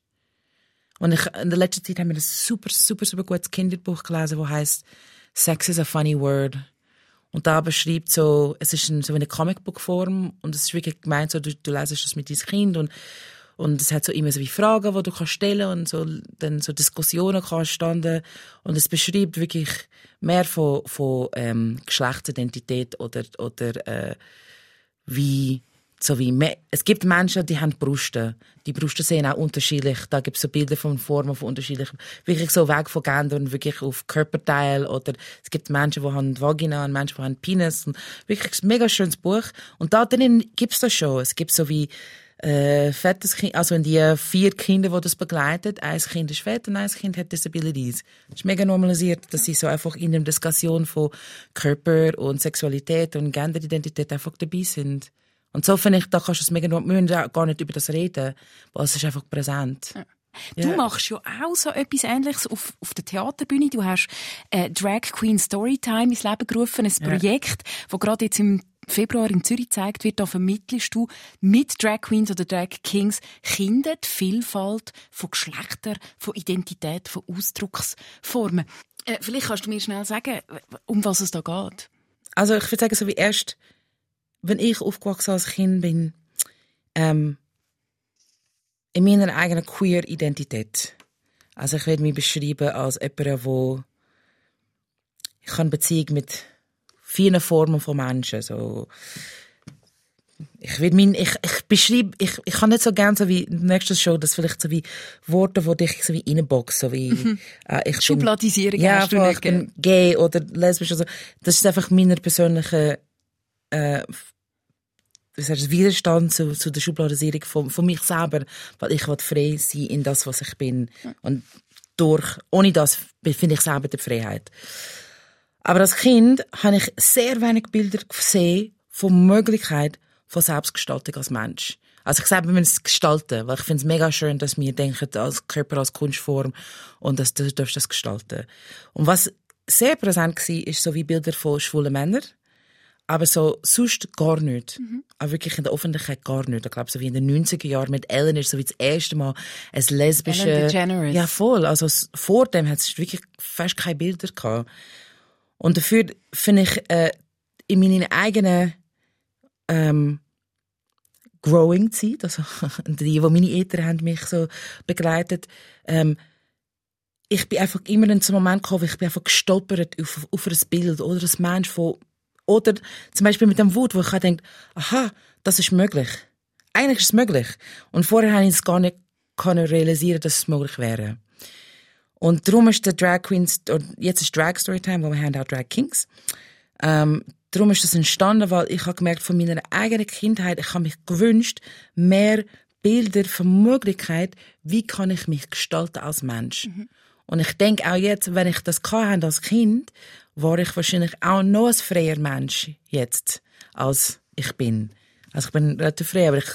Und ich, in der letzten Zeit haben wir ein super, super, super gutes Kinderbuch gelesen, wo heißt Sex is a funny word. Und da beschreibt so, es ist so eine Comicbook-Form und es ist wirklich gemeint, so, du, du lesest das mit deinem Kind und, und es hat so immer so wie Fragen, die du kannst stellen und so, dann so Diskussionen kannst und es beschreibt wirklich mehr von, von ähm, Geschlechtsidentität oder, oder äh, wie so wie, es gibt Menschen, die haben Brüste. Die Brüste sehen auch unterschiedlich. Da gibt es so Bilder von Formen von unterschiedlichen, wirklich so weg von Gender und wirklich auf Körperteil. Oder es gibt Menschen, die haben Vagina und Menschen, die haben Penis. Und wirklich ein mega schönes Buch. Und da drin gibt es das schon. Es gibt so wie, äh, fettes Kind, also die vier Kinder, die das begleitet, ein Kind ist fett und ein Kind hat Disabilities. Es ist mega normalisiert, dass sie so einfach in der Diskussion von Körper und Sexualität und Genderidentität einfach dabei sind. Und so finde ich, da kannst du es mega, wir müssen gar nicht über das reden, weil es ist einfach präsent. Ja. Du yeah. machst ja auch so etwas Ähnliches auf, auf der Theaterbühne. Du hast äh, Drag Queen Storytime ins Leben gerufen, ein Projekt, yeah. das gerade jetzt im Februar in Zürich gezeigt wird. Da vermittelst du mit Drag Queens oder Drag Kings Kinder die Vielfalt von Geschlechtern, von Identität, von Ausdrucksformen. Äh, vielleicht kannst du mir schnell sagen, um was es da geht. Also ich würde sagen, so wie erst wenn ich aufgewachsen als Kind bin, ähm, in meiner eigenen Queer-Identität. Also ich werde mich beschreiben als jemand, wo ich kann Beziehung mit vielen Formen von Menschen, so ich will mein, ich, ich beschreibe, ich, ich kann nicht so gerne so wie nächstes Show, das vielleicht so wie Worte, die dich so wie reinboxen, so wie, mhm. äh, ich Schubladisierung ja, voll, ich bin gay oder lesbisch, also, das ist einfach meine persönliche, äh, das heißt, Widerstand zu, zu der Schubladisierung von, von mich selber, weil ich frei sein in das, was ich bin. Und durch, ohne das finde ich selber die Freiheit. Aber als Kind habe ich sehr wenig Bilder gesehen von Möglichkeit von Selbstgestaltung als Mensch. Also ich selber es gestalten, weil ich finde es mega schön, dass wir denken, als Körper als Kunstform und dass du darfst das gestalten. Und was sehr präsent war, ist so wie Bilder von schwulen Männern aber so, sonst gar nicht. Mhm. Auch wirklich in der Öffentlichkeit gar nicht. Ich glaube, so wie in den 90er Jahren mit Ellen ist so wie das erste Mal ein lesbische... Ellen DeGeneres. Ja, voll. Also vor dem hat es wirklich fast keine Bilder gehabt. Und dafür finde ich, äh, in meiner eigenen ähm, Growing-Zeit, also die, die meine Eltern haben mich so begleitet, ähm, ich bin einfach immer in so einem Moment gekommen, ich bin einfach gestolpert auf, auf ein Bild oder ein Mensch von oder zum Beispiel mit dem Wut, wo ich denke, aha, das ist möglich. Eigentlich ist es möglich. Und vorher habe ich es gar nicht können realisieren, dass es möglich wäre. Und darum ist der Drag Queens, jetzt ist Drag Storytime, wo wir haben auch Drag Kings. Ähm, darum ist das entstanden, weil ich habe gemerkt, von meiner eigenen Kindheit, ich habe mich gewünscht, mehr Bilder von Möglichkeit, wie kann ich mich gestalten als Mensch. Mhm. Und ich denke auch jetzt, wenn ich das hatte als Kind, war ich wahrscheinlich auch noch ein freier Mensch jetzt, als ich bin. Also ich bin relativ frei, aber ich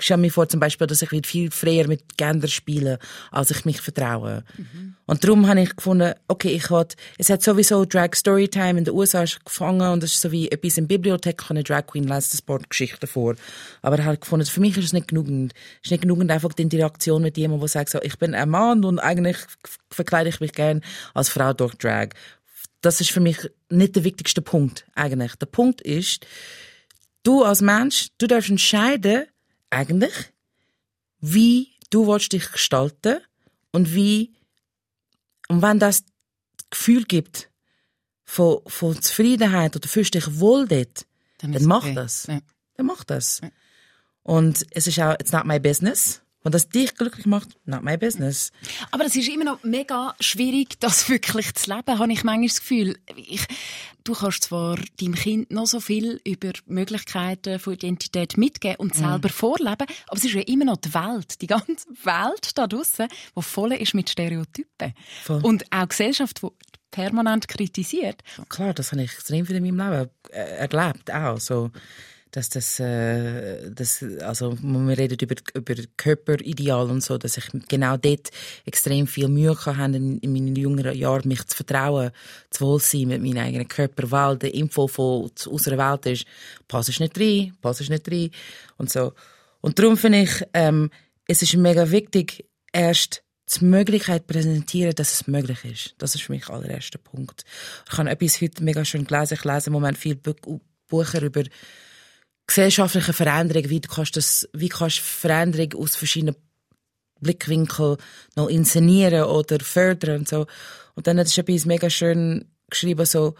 stelle mir vor zum Beispiel, dass ich viel freier mit Gender spiele, als ich mich vertraue. Mhm. Und darum habe ich gefunden, okay, ich will, es hat sowieso Drag Storytime in den USA gefangen und es ist so wie etwas in der Bibliothek, eine Drag Queen lässt ein paar Geschichten vor. Aber ich habe gefunden, für mich ist es nicht genügend. Es ist nicht genügend einfach die Interaktion mit jemandem, der sagt so, ich bin ein Mann und eigentlich verkleide ich mich gern als Frau durch Drag das ist für mich nicht der wichtigste Punkt eigentlich. Der Punkt ist, du als Mensch, du darfst entscheiden, eigentlich, wie du willst dich gestalten und wie, und wenn das Gefühl gibt von, von Zufriedenheit oder fühlst dich wohl dort, dann, dann mach okay. das. Ja. Dann mach das. Ja. Und es ist auch, it's not my business. Und das dich glücklich macht, not my business. Aber es ist immer noch mega schwierig, das wirklich zu leben, habe ich manchmal das Gefühl. Ich, du kannst zwar deinem Kind noch so viel über Möglichkeiten von Identität mitgeben und mm. selber mm. vorleben, aber es ist ja immer noch die Welt, die ganze Welt da draussen, die voll ist mit Stereotypen. Voll. Und auch Gesellschaft, die permanent kritisiert. Klar, das habe ich extrem viel in meinem Leben äh, erlebt, auch so dass das, äh, das also wir reden über, über Körperideal und so, dass ich genau dort extrem viel Mühe hatte, in, in meinen jüngeren Jahren mich zu vertrauen, zu wohlsein mit meinem eigenen Körper, weil die Info von unserer Welt ist, pass ist nicht rein, pass ist nicht rein und so. Und darum finde ich, ähm, es ist mega wichtig, erst die Möglichkeit präsentieren, dass es möglich ist. Das ist für mich der allererste Punkt. Ich habe etwas heute mega schön gelesen. Ich lese im Moment viel Bücher über gesellschaftliche Veränderungen. Wie kannst du das, wie kannst du Veränderungen aus verschiedenen Blickwinkeln noch inszenieren oder fördern und so. Und dann hat es etwas mega schön geschrieben, so,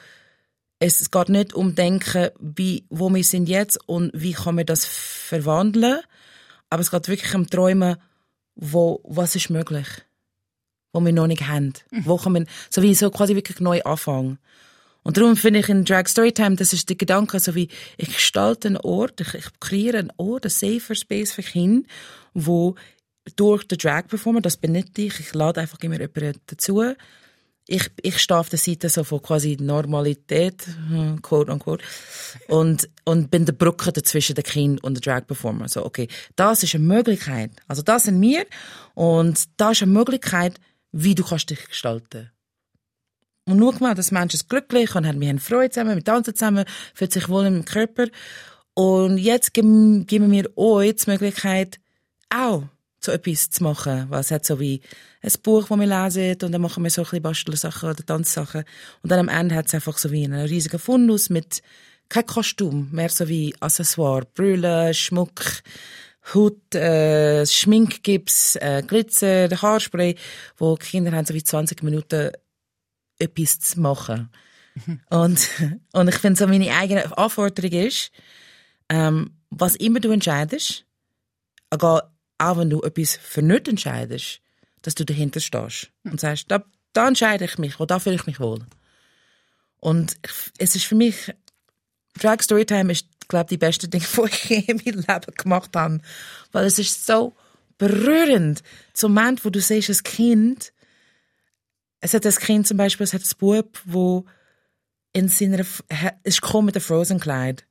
es geht nicht um Denken, wie, wo wir sind jetzt und wie kann man das verwandeln, aber es geht wirklich um Träumen, wo, was ist möglich, wo wir noch nicht haben, mhm. wo kann man, so wie so quasi wirklich neu anfangen. Und darum finde ich in Drag Storytime, das ist der Gedanke, so wie, ich gestalte einen Ort, ich, ich kreiere einen Ort, einen safer Space für Kinder, wo durch den Drag-Performer, das bin nicht ich, ich lade einfach immer jemanden dazu, ich, ich stehe auf der Seite so von quasi Normalität, hm, quote unquote, und, und bin der Brücke dazwischen der Kind und der Drag Performer. So, okay, das ist eine Möglichkeit. Also das sind wir und das ist eine Möglichkeit, wie du kannst dich gestalten. Und schau mal, das Mensch ist glücklich und wir haben Freude zusammen, wir tanzen zusammen, fühlt sich wohl im Körper. Und jetzt geben, geben wir euch die Möglichkeit, auch so etwas zu machen. Weil es hat so wie ein Buch, das wir lesen und dann machen wir so ein bisschen Bastelsachen oder Tanzsachen. Und dann am Ende hat es einfach so wie einen riesigen Fundus mit kein Kostüm, mehr so wie Accessoire, Brille, Schmuck, Hut, äh, Schminkgips, äh, Glitzer, Haarspray, wo die Kinder haben so wie 20 Minuten etwas zu machen. Und, und ich finde so meine eigene Anforderung ist, ähm, was immer du entscheidest, egal auch wenn du etwas für nicht entscheidest, dass du dahinter stehst und sagst, da, da entscheide ich mich, oder da fühle ich mich wohl. Und es ist für mich, Drag Storytime ist, glaube ich, die beste Dinge, die ich in meinem Leben gemacht habe. Weil es ist so berührend. Zum Moment, wo du siehst, ein Kind, es hat ein Kind zum Beispiel, es hat ein Bub, wo in seiner, es ist mit einem Frozen-Kleid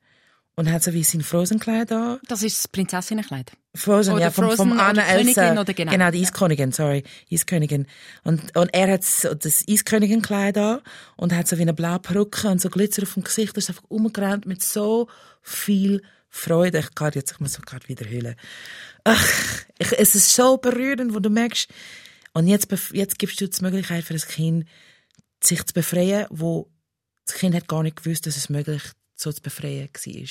und hat so wie sein Frozen-Kleid an. Das ist das Prinzessinnenkleid. Frozen, oder ja, vom, Frozen vom Anna Elsa. Oder genau. genau, die Eiskönigin, sorry, Eiskönigin. Und, und er hat so das Eiskönigin-Kleid an und hat so wie eine blaue Perücke und so Glitzer auf dem Gesicht. Er ist einfach umgerannt mit so viel Freude. Ich kann jetzt, ich muss gerade wieder hüllen. Ach, ich, es ist so berührend, wo du merkst, und jetzt, jetzt gibst du die Möglichkeit für das Kind, sich zu befreien, wo das Kind hat gar nicht gewusst, dass es möglich so zu befreien war.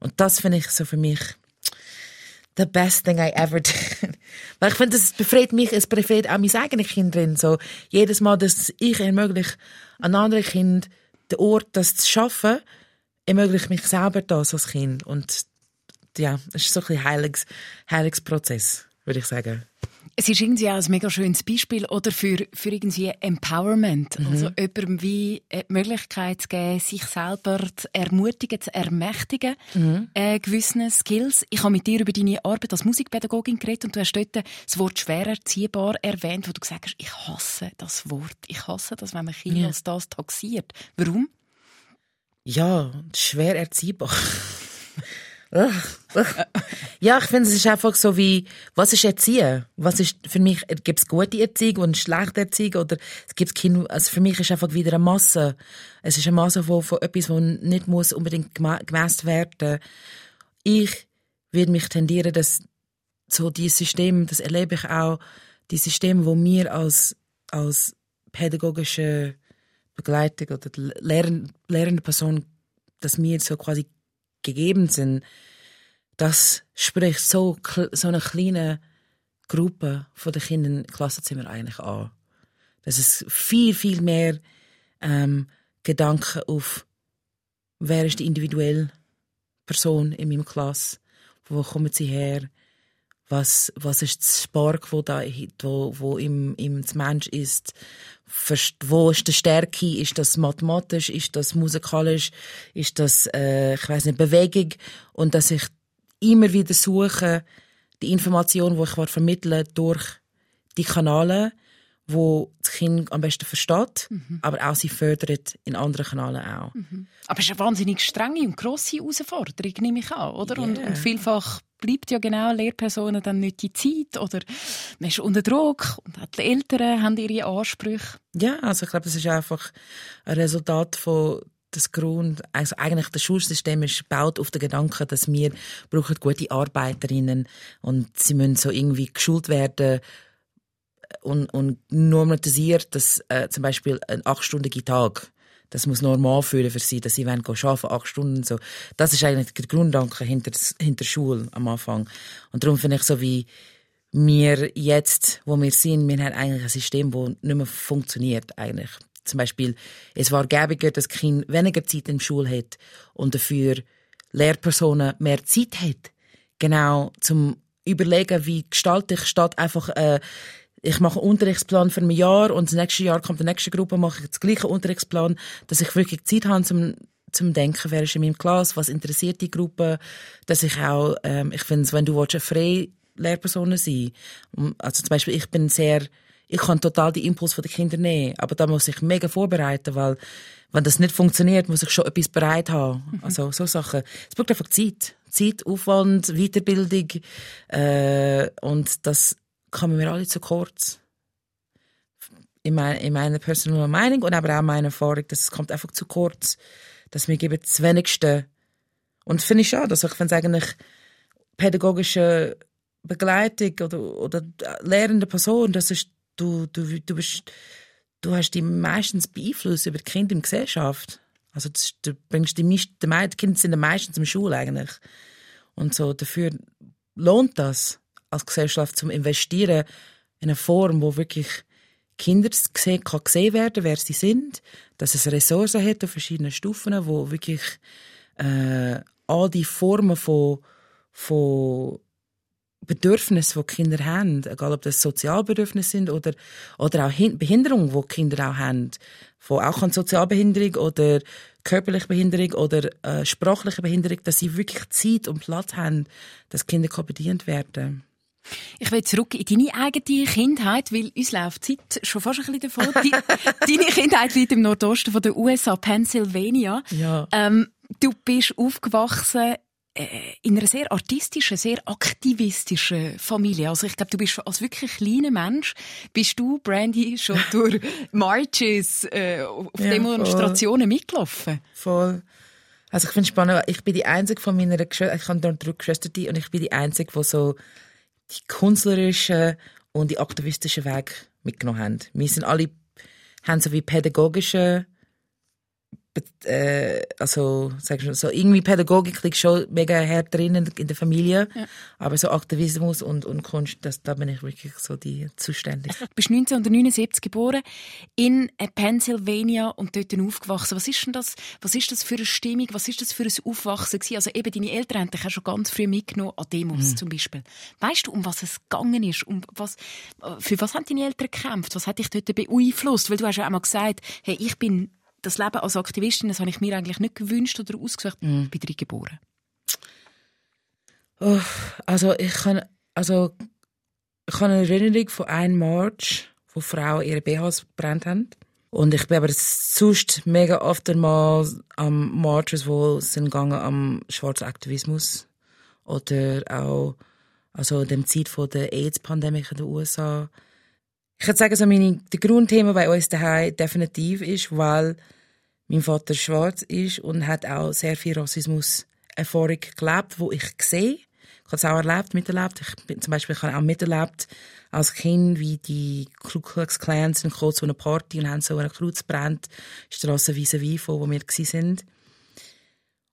Und das finde ich so für mich the best thing I ever did. Weil ich finde, es befreit mich, es befreit auch mein eigenes Kind drin. So, jedes Mal, dass ich ermögliche, ein anderes Kind den Ort, das zu schaffen, ermöglicht mich selber das als Kind. Und ja, es ist so ein heiliges, heiliges Prozess, würde ich sagen. Es ist irgendwie auch ein mega schönes Beispiel oder für, für irgendwie Empowerment. Mhm. Also jemandem wie die Möglichkeit zu geben, sich selber zu ermutigen, zu ermächtigen, mhm. äh, gewissen Skills. Ich habe mit dir über deine Arbeit als Musikpädagogin geredet und du hast dort das Wort schwer erziehbar erwähnt, wo du gesagt hast, ich hasse das Wort. Ich hasse das, wenn man Kinder ja. als das taxiert. Warum? Ja, schwer erziehbar. ja, ich finde, es ist einfach so wie, was ist Erziehen? Was ist, für mich, gibt es gute Erziehung und schlechte Erziehung oder es gibt Kinder, also für mich ist einfach wieder eine Masse. Es ist eine Masse von, von etwas, das nicht muss unbedingt gemäßt werden. Ich würde mich tendieren, dass so die System, das erlebe ich auch, die Systeme, wo wir als, als pädagogische Begleitung oder lehrende Person, dass wir so quasi gegeben sind, das spricht so, so eine kleine Gruppe von den Kindern im Klassenzimmer eigentlich an. Das ist viel, viel mehr ähm, Gedanken auf, wer ist die individuelle Person in meinem Klasse, wo kommen sie her, was, was ist das Spark, wo da, wo, wo im, im Mensch ist, wo ist die Stärke, ist das mathematisch, ist das musikalisch, ist das, äh, ich weiß nicht, Bewegung und dass ich immer wieder suche, die Information, die ich vermitteln durch die Kanäle, wo das Kind am besten versteht, mhm. aber auch sie fördert in anderen Kanälen auch. Mhm. Aber es ist eine wahnsinnig strenge und grosse Herausforderung, nehme ich an, oder? Yeah. Und, und, vielfach bleibt ja genau Lehrpersonen dann nicht die Zeit oder man ist unter Druck und auch die Eltern haben ihre Ansprüche. Ja, also ich glaube, das ist einfach ein Resultat von das Grund, also eigentlich das Schulsystem ist gebaut auf den Gedanken, dass wir brauchen gute Arbeiterinnen und sie müssen so irgendwie geschult werden, und, und normalisiert, dass äh, zum Beispiel ein achtstündiger Tag, das muss normal fühlen für sie, dass sie wollen arbeiten, acht Stunden so. Das ist eigentlich der Grundgedanke hinter, hinter Schule am Anfang. Und darum finde ich so wie wir jetzt, wo wir sind, wir haben eigentlich ein System, das nicht mehr funktioniert eigentlich. Zum Beispiel, es war gäbiger, dass das Kind weniger Zeit in der Schule hat und dafür Lehrpersonen mehr Zeit hat. Genau, zum überlegen, wie gestalte ich statt einfach, äh, ich mache einen Unterrichtsplan für ein Jahr und das nächste Jahr kommt die nächste Gruppe, mache ich den gleichen Unterrichtsplan, dass ich wirklich Zeit habe zum zum Denken, wer ist in meinem Klass, was interessiert die Gruppe, dass ich auch, ähm, ich finde, wenn du willst, eine freie Lehrperson sein also zum Beispiel, ich bin sehr, ich kann total die Impuls von den Kindern nehmen, aber da muss ich mega vorbereiten, weil wenn das nicht funktioniert, muss ich schon etwas bereit haben. Mhm. Also so Sachen. Es braucht einfach Zeit. Zeit, Aufwand, Weiterbildung. Äh, und das kommen mir alle zu kurz. In, mein, in meiner personalen Meinung und aber auch meiner Erfahrung, das kommt einfach zu kurz. Dass wir geben das Wenigste. Und finde ich schade. Also ich finde es eigentlich pädagogische Begleitung oder, oder lehrende Person, das ist, du, du, du bist, du hast die meistens Beeinfluss über die Kinder in der Gesellschaft. Also das, du bringst die, die, die Kinder sind meistens der Schule eigentlich. Und so dafür lohnt das als Gesellschaft zum Investieren in eine Form, wo wirklich Kinder gesehen, kann gesehen werden, wer sie sind, dass es Ressourcen hat auf verschiedenen Stufen, wo wirklich äh, all die Formen von, von Bedürfnisse, die Kinder haben, egal ob das Sozialbedürfnisse sind oder, oder auch Behinderungen, die Kinder auch haben, von auch an Sozialbehinderung oder körperliche Behinderung oder äh, sprachliche Behinderung, dass sie wirklich Zeit und Platz haben, dass Kinder bedient werden ich will zurück in deine eigene Kindheit, weil uns läuft Zeit schon fast ein bisschen davon. deine Kindheit liegt im Nordosten von der USA, Pennsylvania. Ja. Ähm, du bist aufgewachsen äh, in einer sehr artistischen, sehr aktivistischen Familie. Also ich glaube, du bist als wirklich kleiner Mensch, bist du, Brandy, schon durch Marches äh, auf ja, Demonstrationen voll. mitgelaufen? Voll. Also ich finde es spannend, ich bin die Einzige von meiner Geschwister, ich habe drei Geschwister und ich bin die Einzige, die so die künstlerischen und die aktivistischen Weg mitgenommen haben. Wir sind alle, haben so wie pädagogische äh, also sag ich so irgendwie Pädagogik liegt schon mega hart drin in, der Familie, ja. aber so Aktivismus und, und Kunst, das, da bin ich wirklich so die zuständig. Du bist 1979 geboren in äh, Pennsylvania und dort aufgewachsen. Was ist denn das? Was ist das für eine Stimmung? Was ist das für ein Aufwachsen gewesen? Also eben deine Eltern haben dich schon ganz früh mitgenommen an Demos mhm. zum Beispiel. Weißt du, um was es gegangen ist? Um was, äh, für was haben deine Eltern gekämpft? Was hat dich dort beeinflusst? Weil du hast ja auch mal gesagt, hey, ich bin das Leben als Aktivistin, das habe ich mir eigentlich nicht gewünscht oder ausgesucht. Mm. Bin drin geboren. Oh, also ich kann, also ich habe eine Erinnerung von einem March, wo Frauen ihre BHs gebrannt haben. Und ich bin aber sonst mega oft einmal am Marches, wo sind gegangen am schwarzen Aktivismus oder auch also dem Zeit von der AIDS-Pandemie in den USA ich würde sagen, so meine, der Grundthema bei uns daheim definitiv ist, weil mein Vater schwarz ist und hat auch sehr viel Rassismus-Erfahrung gelebt, wo ich sehe. Ich habe es auch erlebt, miterlebt. Ich bin zum Beispiel ich habe auch miterlebt als Kind, wie die Ku Klux Klans sind zu einer Party und haben so eine Kreuz brennt, Straße vis-à-vis von, wo wir sind.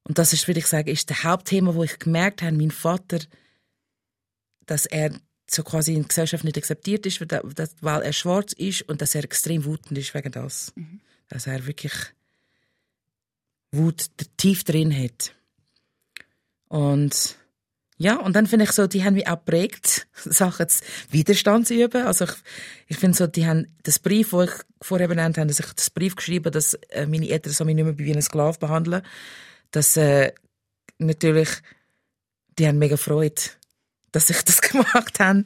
Und das ist, würde ich sagen, ist das Hauptthema, wo ich gemerkt habe, mein Vater, dass er so quasi in der Gesellschaft nicht akzeptiert ist, weil er schwarz ist und dass er extrem wütend ist wegen das. Mhm. Dass er wirklich Wut tief drin hat. Und ja, und dann finde ich so, die haben mich auch geprägt, Sachen Widerstand zu üben. Also ich, ich finde so, die haben das Brief, wo ich vorher benannt habe, dass ich das Brief geschrieben, dass äh, meine Eltern so mich nicht mehr wie einen Sklav behandeln, dass äh, natürlich, die haben mega Freude dass ich das gemacht habe.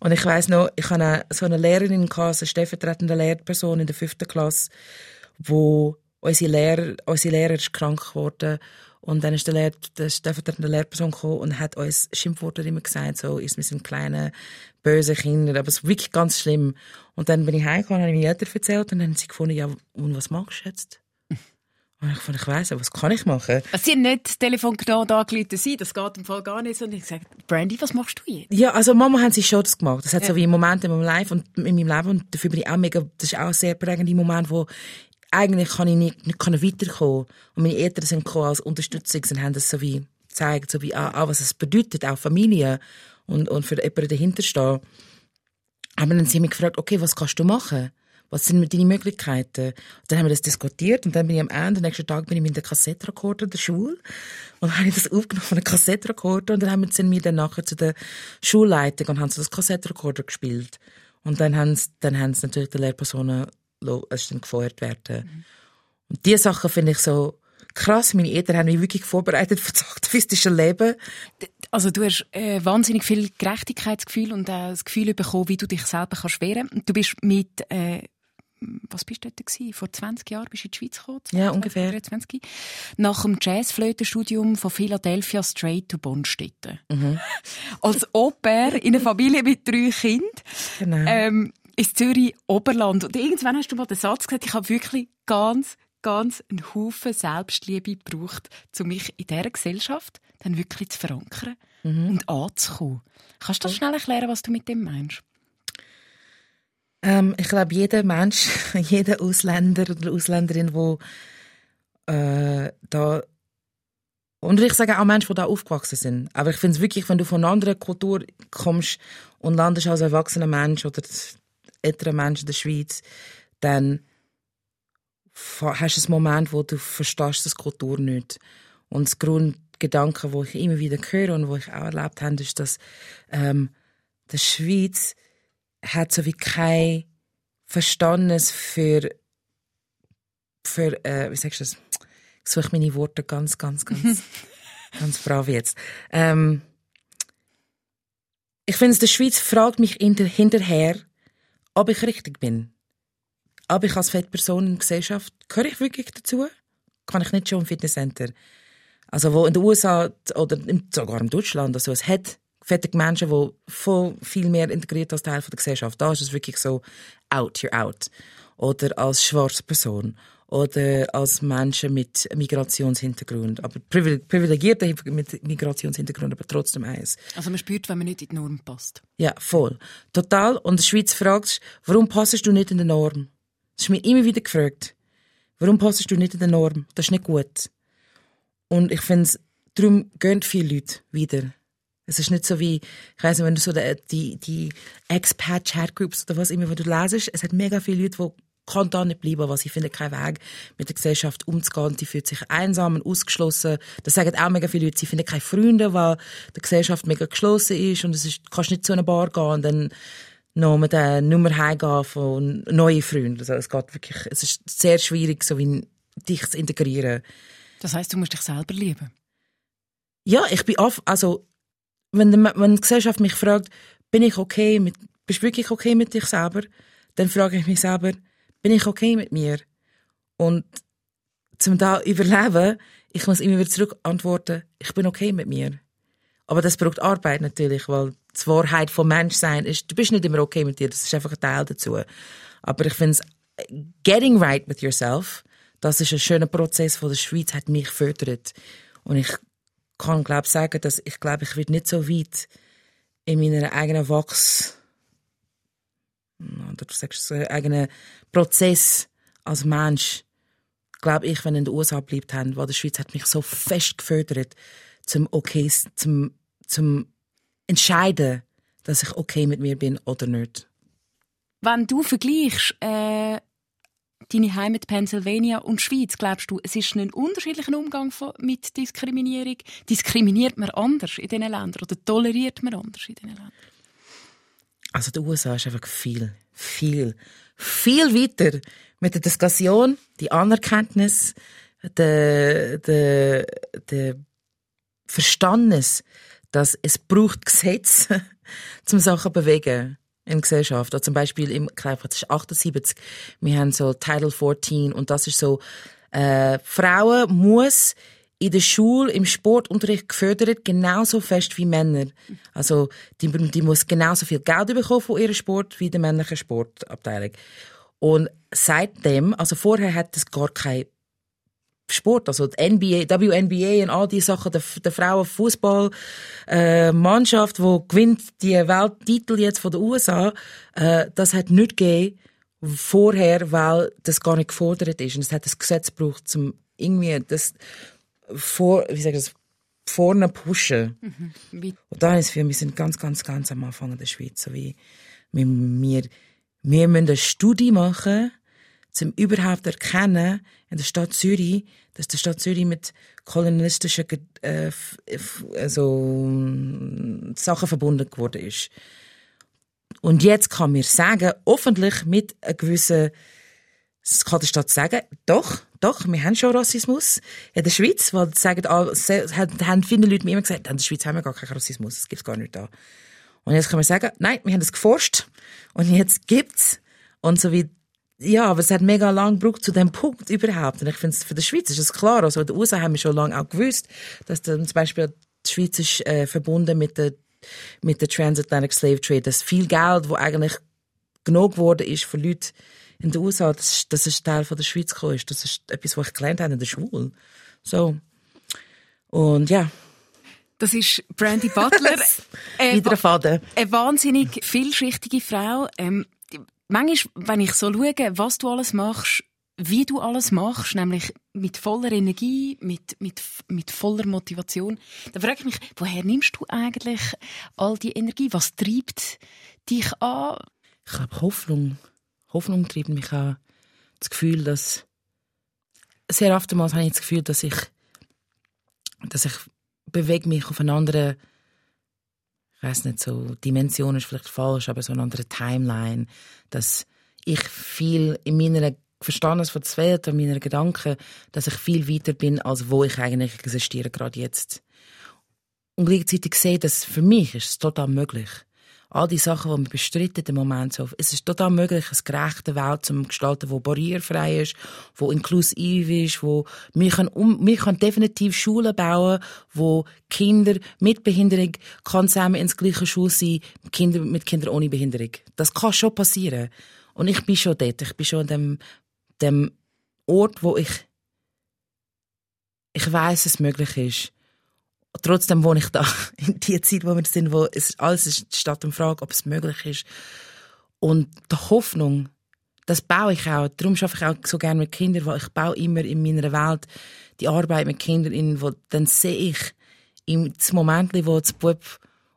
Und ich weiß noch, ich hatte so eine Lehrerin, gehabt, eine stellvertretende Lehrperson in der fünften Klasse, wo unsere Lehrer, unsere Lehrer ist krank geworden und dann ist der, Lehr der stellvertretende Lehrperson gekommen und hat uns Schimpfworte immer gesagt, so, ist wir sind kleine, böse Kinder, aber es ist wirklich ganz schlimm. Und dann bin ich heimgekommen, habe ich meine Eltern erzählt und dann haben sie gefunden, ja, und was machst du jetzt? Und ich fand, ich weiss, was kann ich machen? Es sind nicht das Telefon genau da angerufen sein, das geht im Fall gar nicht. so. Und ich gesagt, Brandy, was machst du jetzt? Ja, also Mama haben sie schon das gemacht. Das hat ja. so wie Momente in meinem Life und in meinem Leben und dafür bin ich auch mega, das ist auch ein sehr prägender Moment, wo eigentlich kann ich nicht, nicht kann weiterkommen. Und meine Eltern sind gekommen als Unterstützung und haben das so wie gezeigt, so wie auch, auch was es bedeutet, auch Familie und, und für jemanden dahinter stehen. Aber dann haben sie mich gefragt, okay, was kannst du machen? Was sind deine Möglichkeiten? Und dann haben wir das diskutiert und dann bin ich am Ende, am nächsten Tag bin ich mit dem Kassettenrekorder der Schule und habe ich das aufgenommen von einem Kassettenrekorder und dann haben wir, sind wir dann nachher zu der Schulleitung und haben so das Kassettenrekorder gespielt. Und dann haben sie, dann haben sie natürlich die Lehrpersonen, es dann gefeuert werden. Mhm. Und diese Sachen finde ich so, krass. Meine Eltern haben mich wirklich vorbereitet für das aktivistische Leben. Also du hast äh, wahnsinnig viel Gerechtigkeitsgefühl und auch das Gefühl bekommen, wie du dich selber kannst wehren. Du bist mit äh, was bist du dort? Vor 20 Jahren bist du in die Schweiz gekommen? Ja, ungefähr. 20. Nach dem Jazzflötenstudium von Philadelphia straight to Bonstetten. Mhm. Als Oper in einer Familie mit drei Kindern. Genau. Ähm, ins Zürich Oberland. Und irgendwann hast du mal den Satz gesagt, ich habe wirklich ganz, ganz einen Haufen Selbstliebe gebraucht, um mich in dieser Gesellschaft dann wirklich zu verankern mhm. und anzukommen. Kannst du das schnell erklären, was du mit dem meinst? Ähm, ich glaube, jeder Mensch, jeder Ausländer oder Ausländerin, wo äh, da und ich sage auch Menschen, die da aufgewachsen sind. Aber ich finde es wirklich, wenn du von einer anderen Kultur kommst und landest als erwachsener Mensch oder älterer Mensch in der Schweiz, dann hast du einen Moment, wo du verstehst das Kultur nicht. Und das Grundgedanke, wo ich immer wieder höre und wo ich auch erlebt habe, ist, dass ähm, die Schweiz hat so wie kein Verständnis für, für äh, wie sagst du das? Ich suche meine Worte ganz, ganz, ganz, ganz brav jetzt. Ähm, ich finde, die Schweiz fragt mich hinterher, ob ich richtig bin. Ob ich als Fettperson in der Gesellschaft, gehöre ich wirklich dazu? Kann ich nicht schon im Fitnesscenter? Also, wo in den USA oder sogar in Deutschland, also, es hat fette Menschen, die voll viel mehr integriert als Teil der Gesellschaft. Da ist es wirklich so, out, you're out. Oder als schwarze Person. Oder als Menschen mit Migrationshintergrund. Aber privilegierte mit Migrationshintergrund, aber trotzdem eins. Also man spürt, wenn man nicht in die Norm passt. Ja, voll. Total. Und in der Schweiz fragst warum passest du nicht in die Norm? Das ist mir immer wieder gefragt. Warum passest du nicht in die Norm? Das ist nicht gut. Und ich finde es, darum gehen viele Leute wieder es ist nicht so wie, ich weiss nicht, wenn du so die, die Expat-Chat-Groups oder was immer, wo du lesest, es hat mega viele Leute, die kann da nicht bleiben, weil sie finden keinen Weg, mit der Gesellschaft umzugehen. Die fühlt sich einsam und ausgeschlossen. Das sagen auch mega viele Leute, sie finden keine Freunde, weil die Gesellschaft mega geschlossen ist und es ist, du kannst nicht zu einer Bar gehen und dann noch mit der Nummer heimgehen von neuen Freunden. Also es geht wirklich, es ist sehr schwierig, so wie dich zu integrieren. Das heißt, du musst dich selber lieben? Ja, ich bin oft, also wenn, wenn die Gesellschaft mich fragt, bin ich okay mit, bist du wirklich okay mit dich selber? Dann frage ich mich selber, bin ich okay mit mir? Und zum da überleben, ich muss immer wieder zurück antworten, ich bin okay mit mir. Aber das braucht Arbeit natürlich, weil die Wahrheit vom Menschsein ist, du bist nicht immer okay mit dir, das ist einfach ein Teil dazu. Aber ich finde es, getting right with yourself, das ist ein schöner Prozess, der der Schweiz hat mich fördert. Und ich kann glaube sagen, dass ich glaube, ich werde nicht so weit in meiner eigenen Wachs oder du sagst so eigenen Prozess als Mensch, glaube ich, wenn in den USA bleibt haben, weil die Schweiz hat mich so fest gefördert zum okay, zum zum entscheiden, dass ich okay mit mir bin oder nicht. Wenn du vergleichst äh, deine Heimat Pennsylvania und Schweiz, glaubst du, es ist ein unterschiedlicher Umgang mit Diskriminierung? Diskriminiert man anders in diesen Ländern oder toleriert man anders in diesen Ländern? Also die USA ist einfach viel, viel, viel weiter mit der Diskussion, die Anerkenntnis, der, der, der Verständnis, dass es braucht Gesetz, zum Sachen bewegen in der Gesellschaft. Oder zum Beispiel im, glaube, das ist 78, wir haben so Title 14 und das ist so, äh, Frauen muss in der Schule, im Sportunterricht gefördert, genauso fest wie Männer. Also, die, die muss genauso viel Geld bekommen von ihrem Sport wie die männliche Sportabteilung. Und seitdem, also vorher hat es gar keine Sport, also die NBA, WNBA und all die Sachen, der, der Frauenfußball äh, Mannschaft, wo gewinnt die Welttitel jetzt von den USA, äh, das hat nicht gegeben vorher, weil das gar nicht gefordert ist und es hat das Gesetz gebraucht, zum irgendwie das vor, wie sag ich das, vorne pushen. Mhm. Und da ist für wir sind ganz, ganz, ganz am Anfang in der Schweiz, so wie wir, wir, wir müssen eine Studie machen, um überhaupt erkennen, in der Stadt Zürich, dass die Stadt Zürich mit kolonialistischen äh, also, mm, Sachen verbunden geworden ist. Und jetzt kann mir sagen, hoffentlich mit einer gewissen, es kann der Stadt sagen, doch, doch, wir haben schon Rassismus in der Schweiz, weil das sagen, se- haben viele Leute mir immer gesagt, in der Schweiz haben wir gar keinen Rassismus, das gibt's gar nicht da. Und jetzt kann man sagen, nein, wir haben das geforscht und jetzt gibt's und so wie ja, aber es hat mega lang gebraucht zu dem Punkt überhaupt. Und ich finde, für die Schweiz ist es klar. Also, in den USA haben wir schon lange auch gewusst, dass zum Beispiel die Schweiz ist äh, verbunden mit der, mit der Transatlantic Slave Trade. Das viel Geld, wo eigentlich genug geworden ist für Leute in den USA, das, ist- das ist Teil von der Schweiz gekommen ist. Das ist etwas, was ich gelernt habe in der Schule. So. Und ja, Das ist Brandy Butler. Wieder ein Faden. eine wahnsinnig vielschichtige Frau. Ähm, manchmal, wenn ich so schaue, was du alles machst, wie du alles machst, nämlich mit voller Energie, mit, mit, mit voller Motivation, dann frage ich mich, woher nimmst du eigentlich all die Energie? Was treibt dich an? Ich glaube, Hoffnung. Hoffnung treibt mich an. Das Gefühl, dass. Sehr oftmals habe ich das Gefühl, dass ich. dass ich bewege mich auf eine andere. Ich weiß nicht, so Dimension ist vielleicht falsch, aber so eine andere Timeline. Dass ich viel in meiner Verstandes von der Welt und meiner Gedanken, dass ich viel weiter bin, als wo ich eigentlich existiere, gerade jetzt. Und gleichzeitig sehe, dass für mich ist es total möglich. All die Sachen, die wir bestreiten im Moment, so, es ist total möglich, eine gerechte Welt zu gestalten, die barrierefrei ist, wo inklusiv ist, wo wir können, wir können definitiv Schulen bauen, wo Kinder mit Behinderung kann zusammen ins gleiche Schule sein, Kinder mit Kindern ohne Behinderung. Das kann schon passieren. Und ich bin schon dort. Ich bin schon an dem, dem Ort, wo ich ich weiß, es möglich ist. Trotzdem wohne ich da, in die Zeit, wo wir sind, wo es alles ist, statt um Frage, ob es möglich ist. Und die Hoffnung, das baue ich auch. Darum arbeite ich auch so gerne mit Kindern, weil ich baue immer in meiner Welt die Arbeit mit Kindern in, wo dann sehe ich im Moment, wo das Bub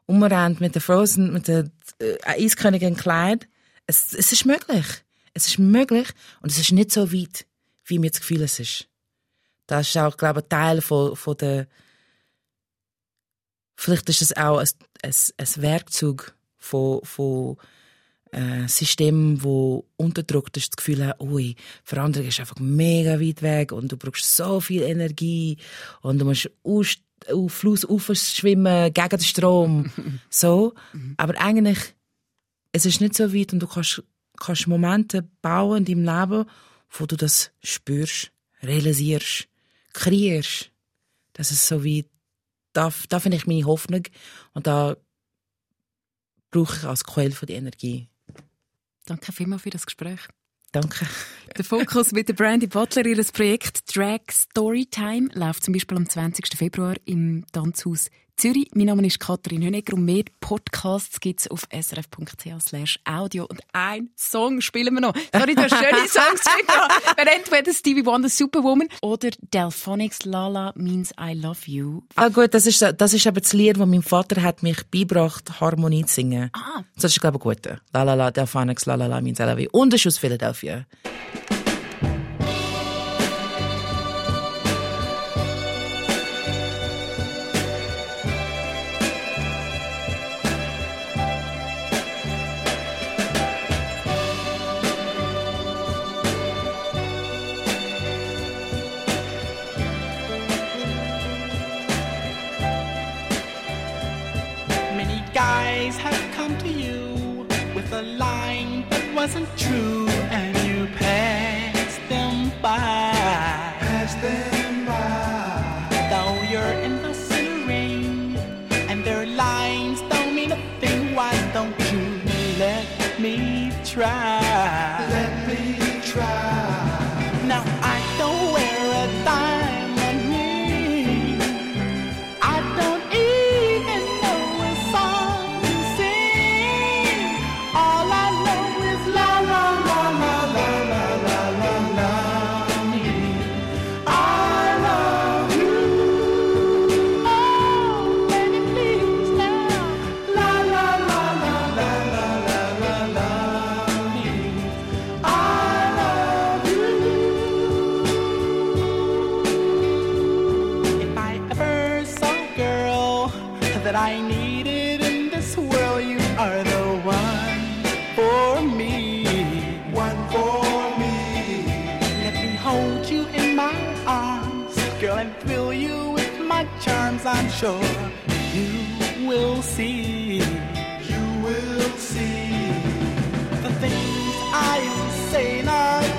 umrennt mit der Frozen, mit der äh, Eiskönigin Kleid. Es, es ist möglich. Es ist möglich und es ist nicht so weit, wie mir das Gefühl es ist. Das ist auch, glaube ich, ein Teil von, von der Vielleicht ist es auch ein, ein, ein Werkzeug von, von äh, Systemen, wo unterdrückt ist, das Gefühl haben, ui, Veränderung ist einfach mega weit weg und du brauchst so viel Energie und du musst aus, auf Fluss schwimmen gegen den Strom. so. Aber eigentlich, es ist nicht so weit und du kannst, kannst Momente bauen in deinem Leben, wo du das spürst, realisierst, kreierst. Das ist so wie da, da finde ich meine Hoffnung und da brauche ich als Quelle für die Energie. Danke vielmals für das Gespräch. Danke. Der Fokus mit der Brandy Butler, ihr Projekt Drag Storytime, läuft zum Beispiel am 20. Februar im Tanzhaus Zürich. Mein Name ist Katrin Hönecker und mehr Podcasts gibt es auf srf.ch audio. Und ein Song spielen wir noch. Sorry, du hast schöne Songs. Wir entweder Stevie Wonder Superwoman oder Delphonics Lala Means I Love You. Ah gut, das ist, das ist aber das Lied, das mein Vater hat mich beigebracht, Harmonie zu singen. Ah. Das ist, glaube ich, gut. La la la, Delphonics, la la la, means I love you. Und das ist aus Philadelphia. Try? Girl, and fill you with my charms. I'm sure you will see You will see. the things I am saying are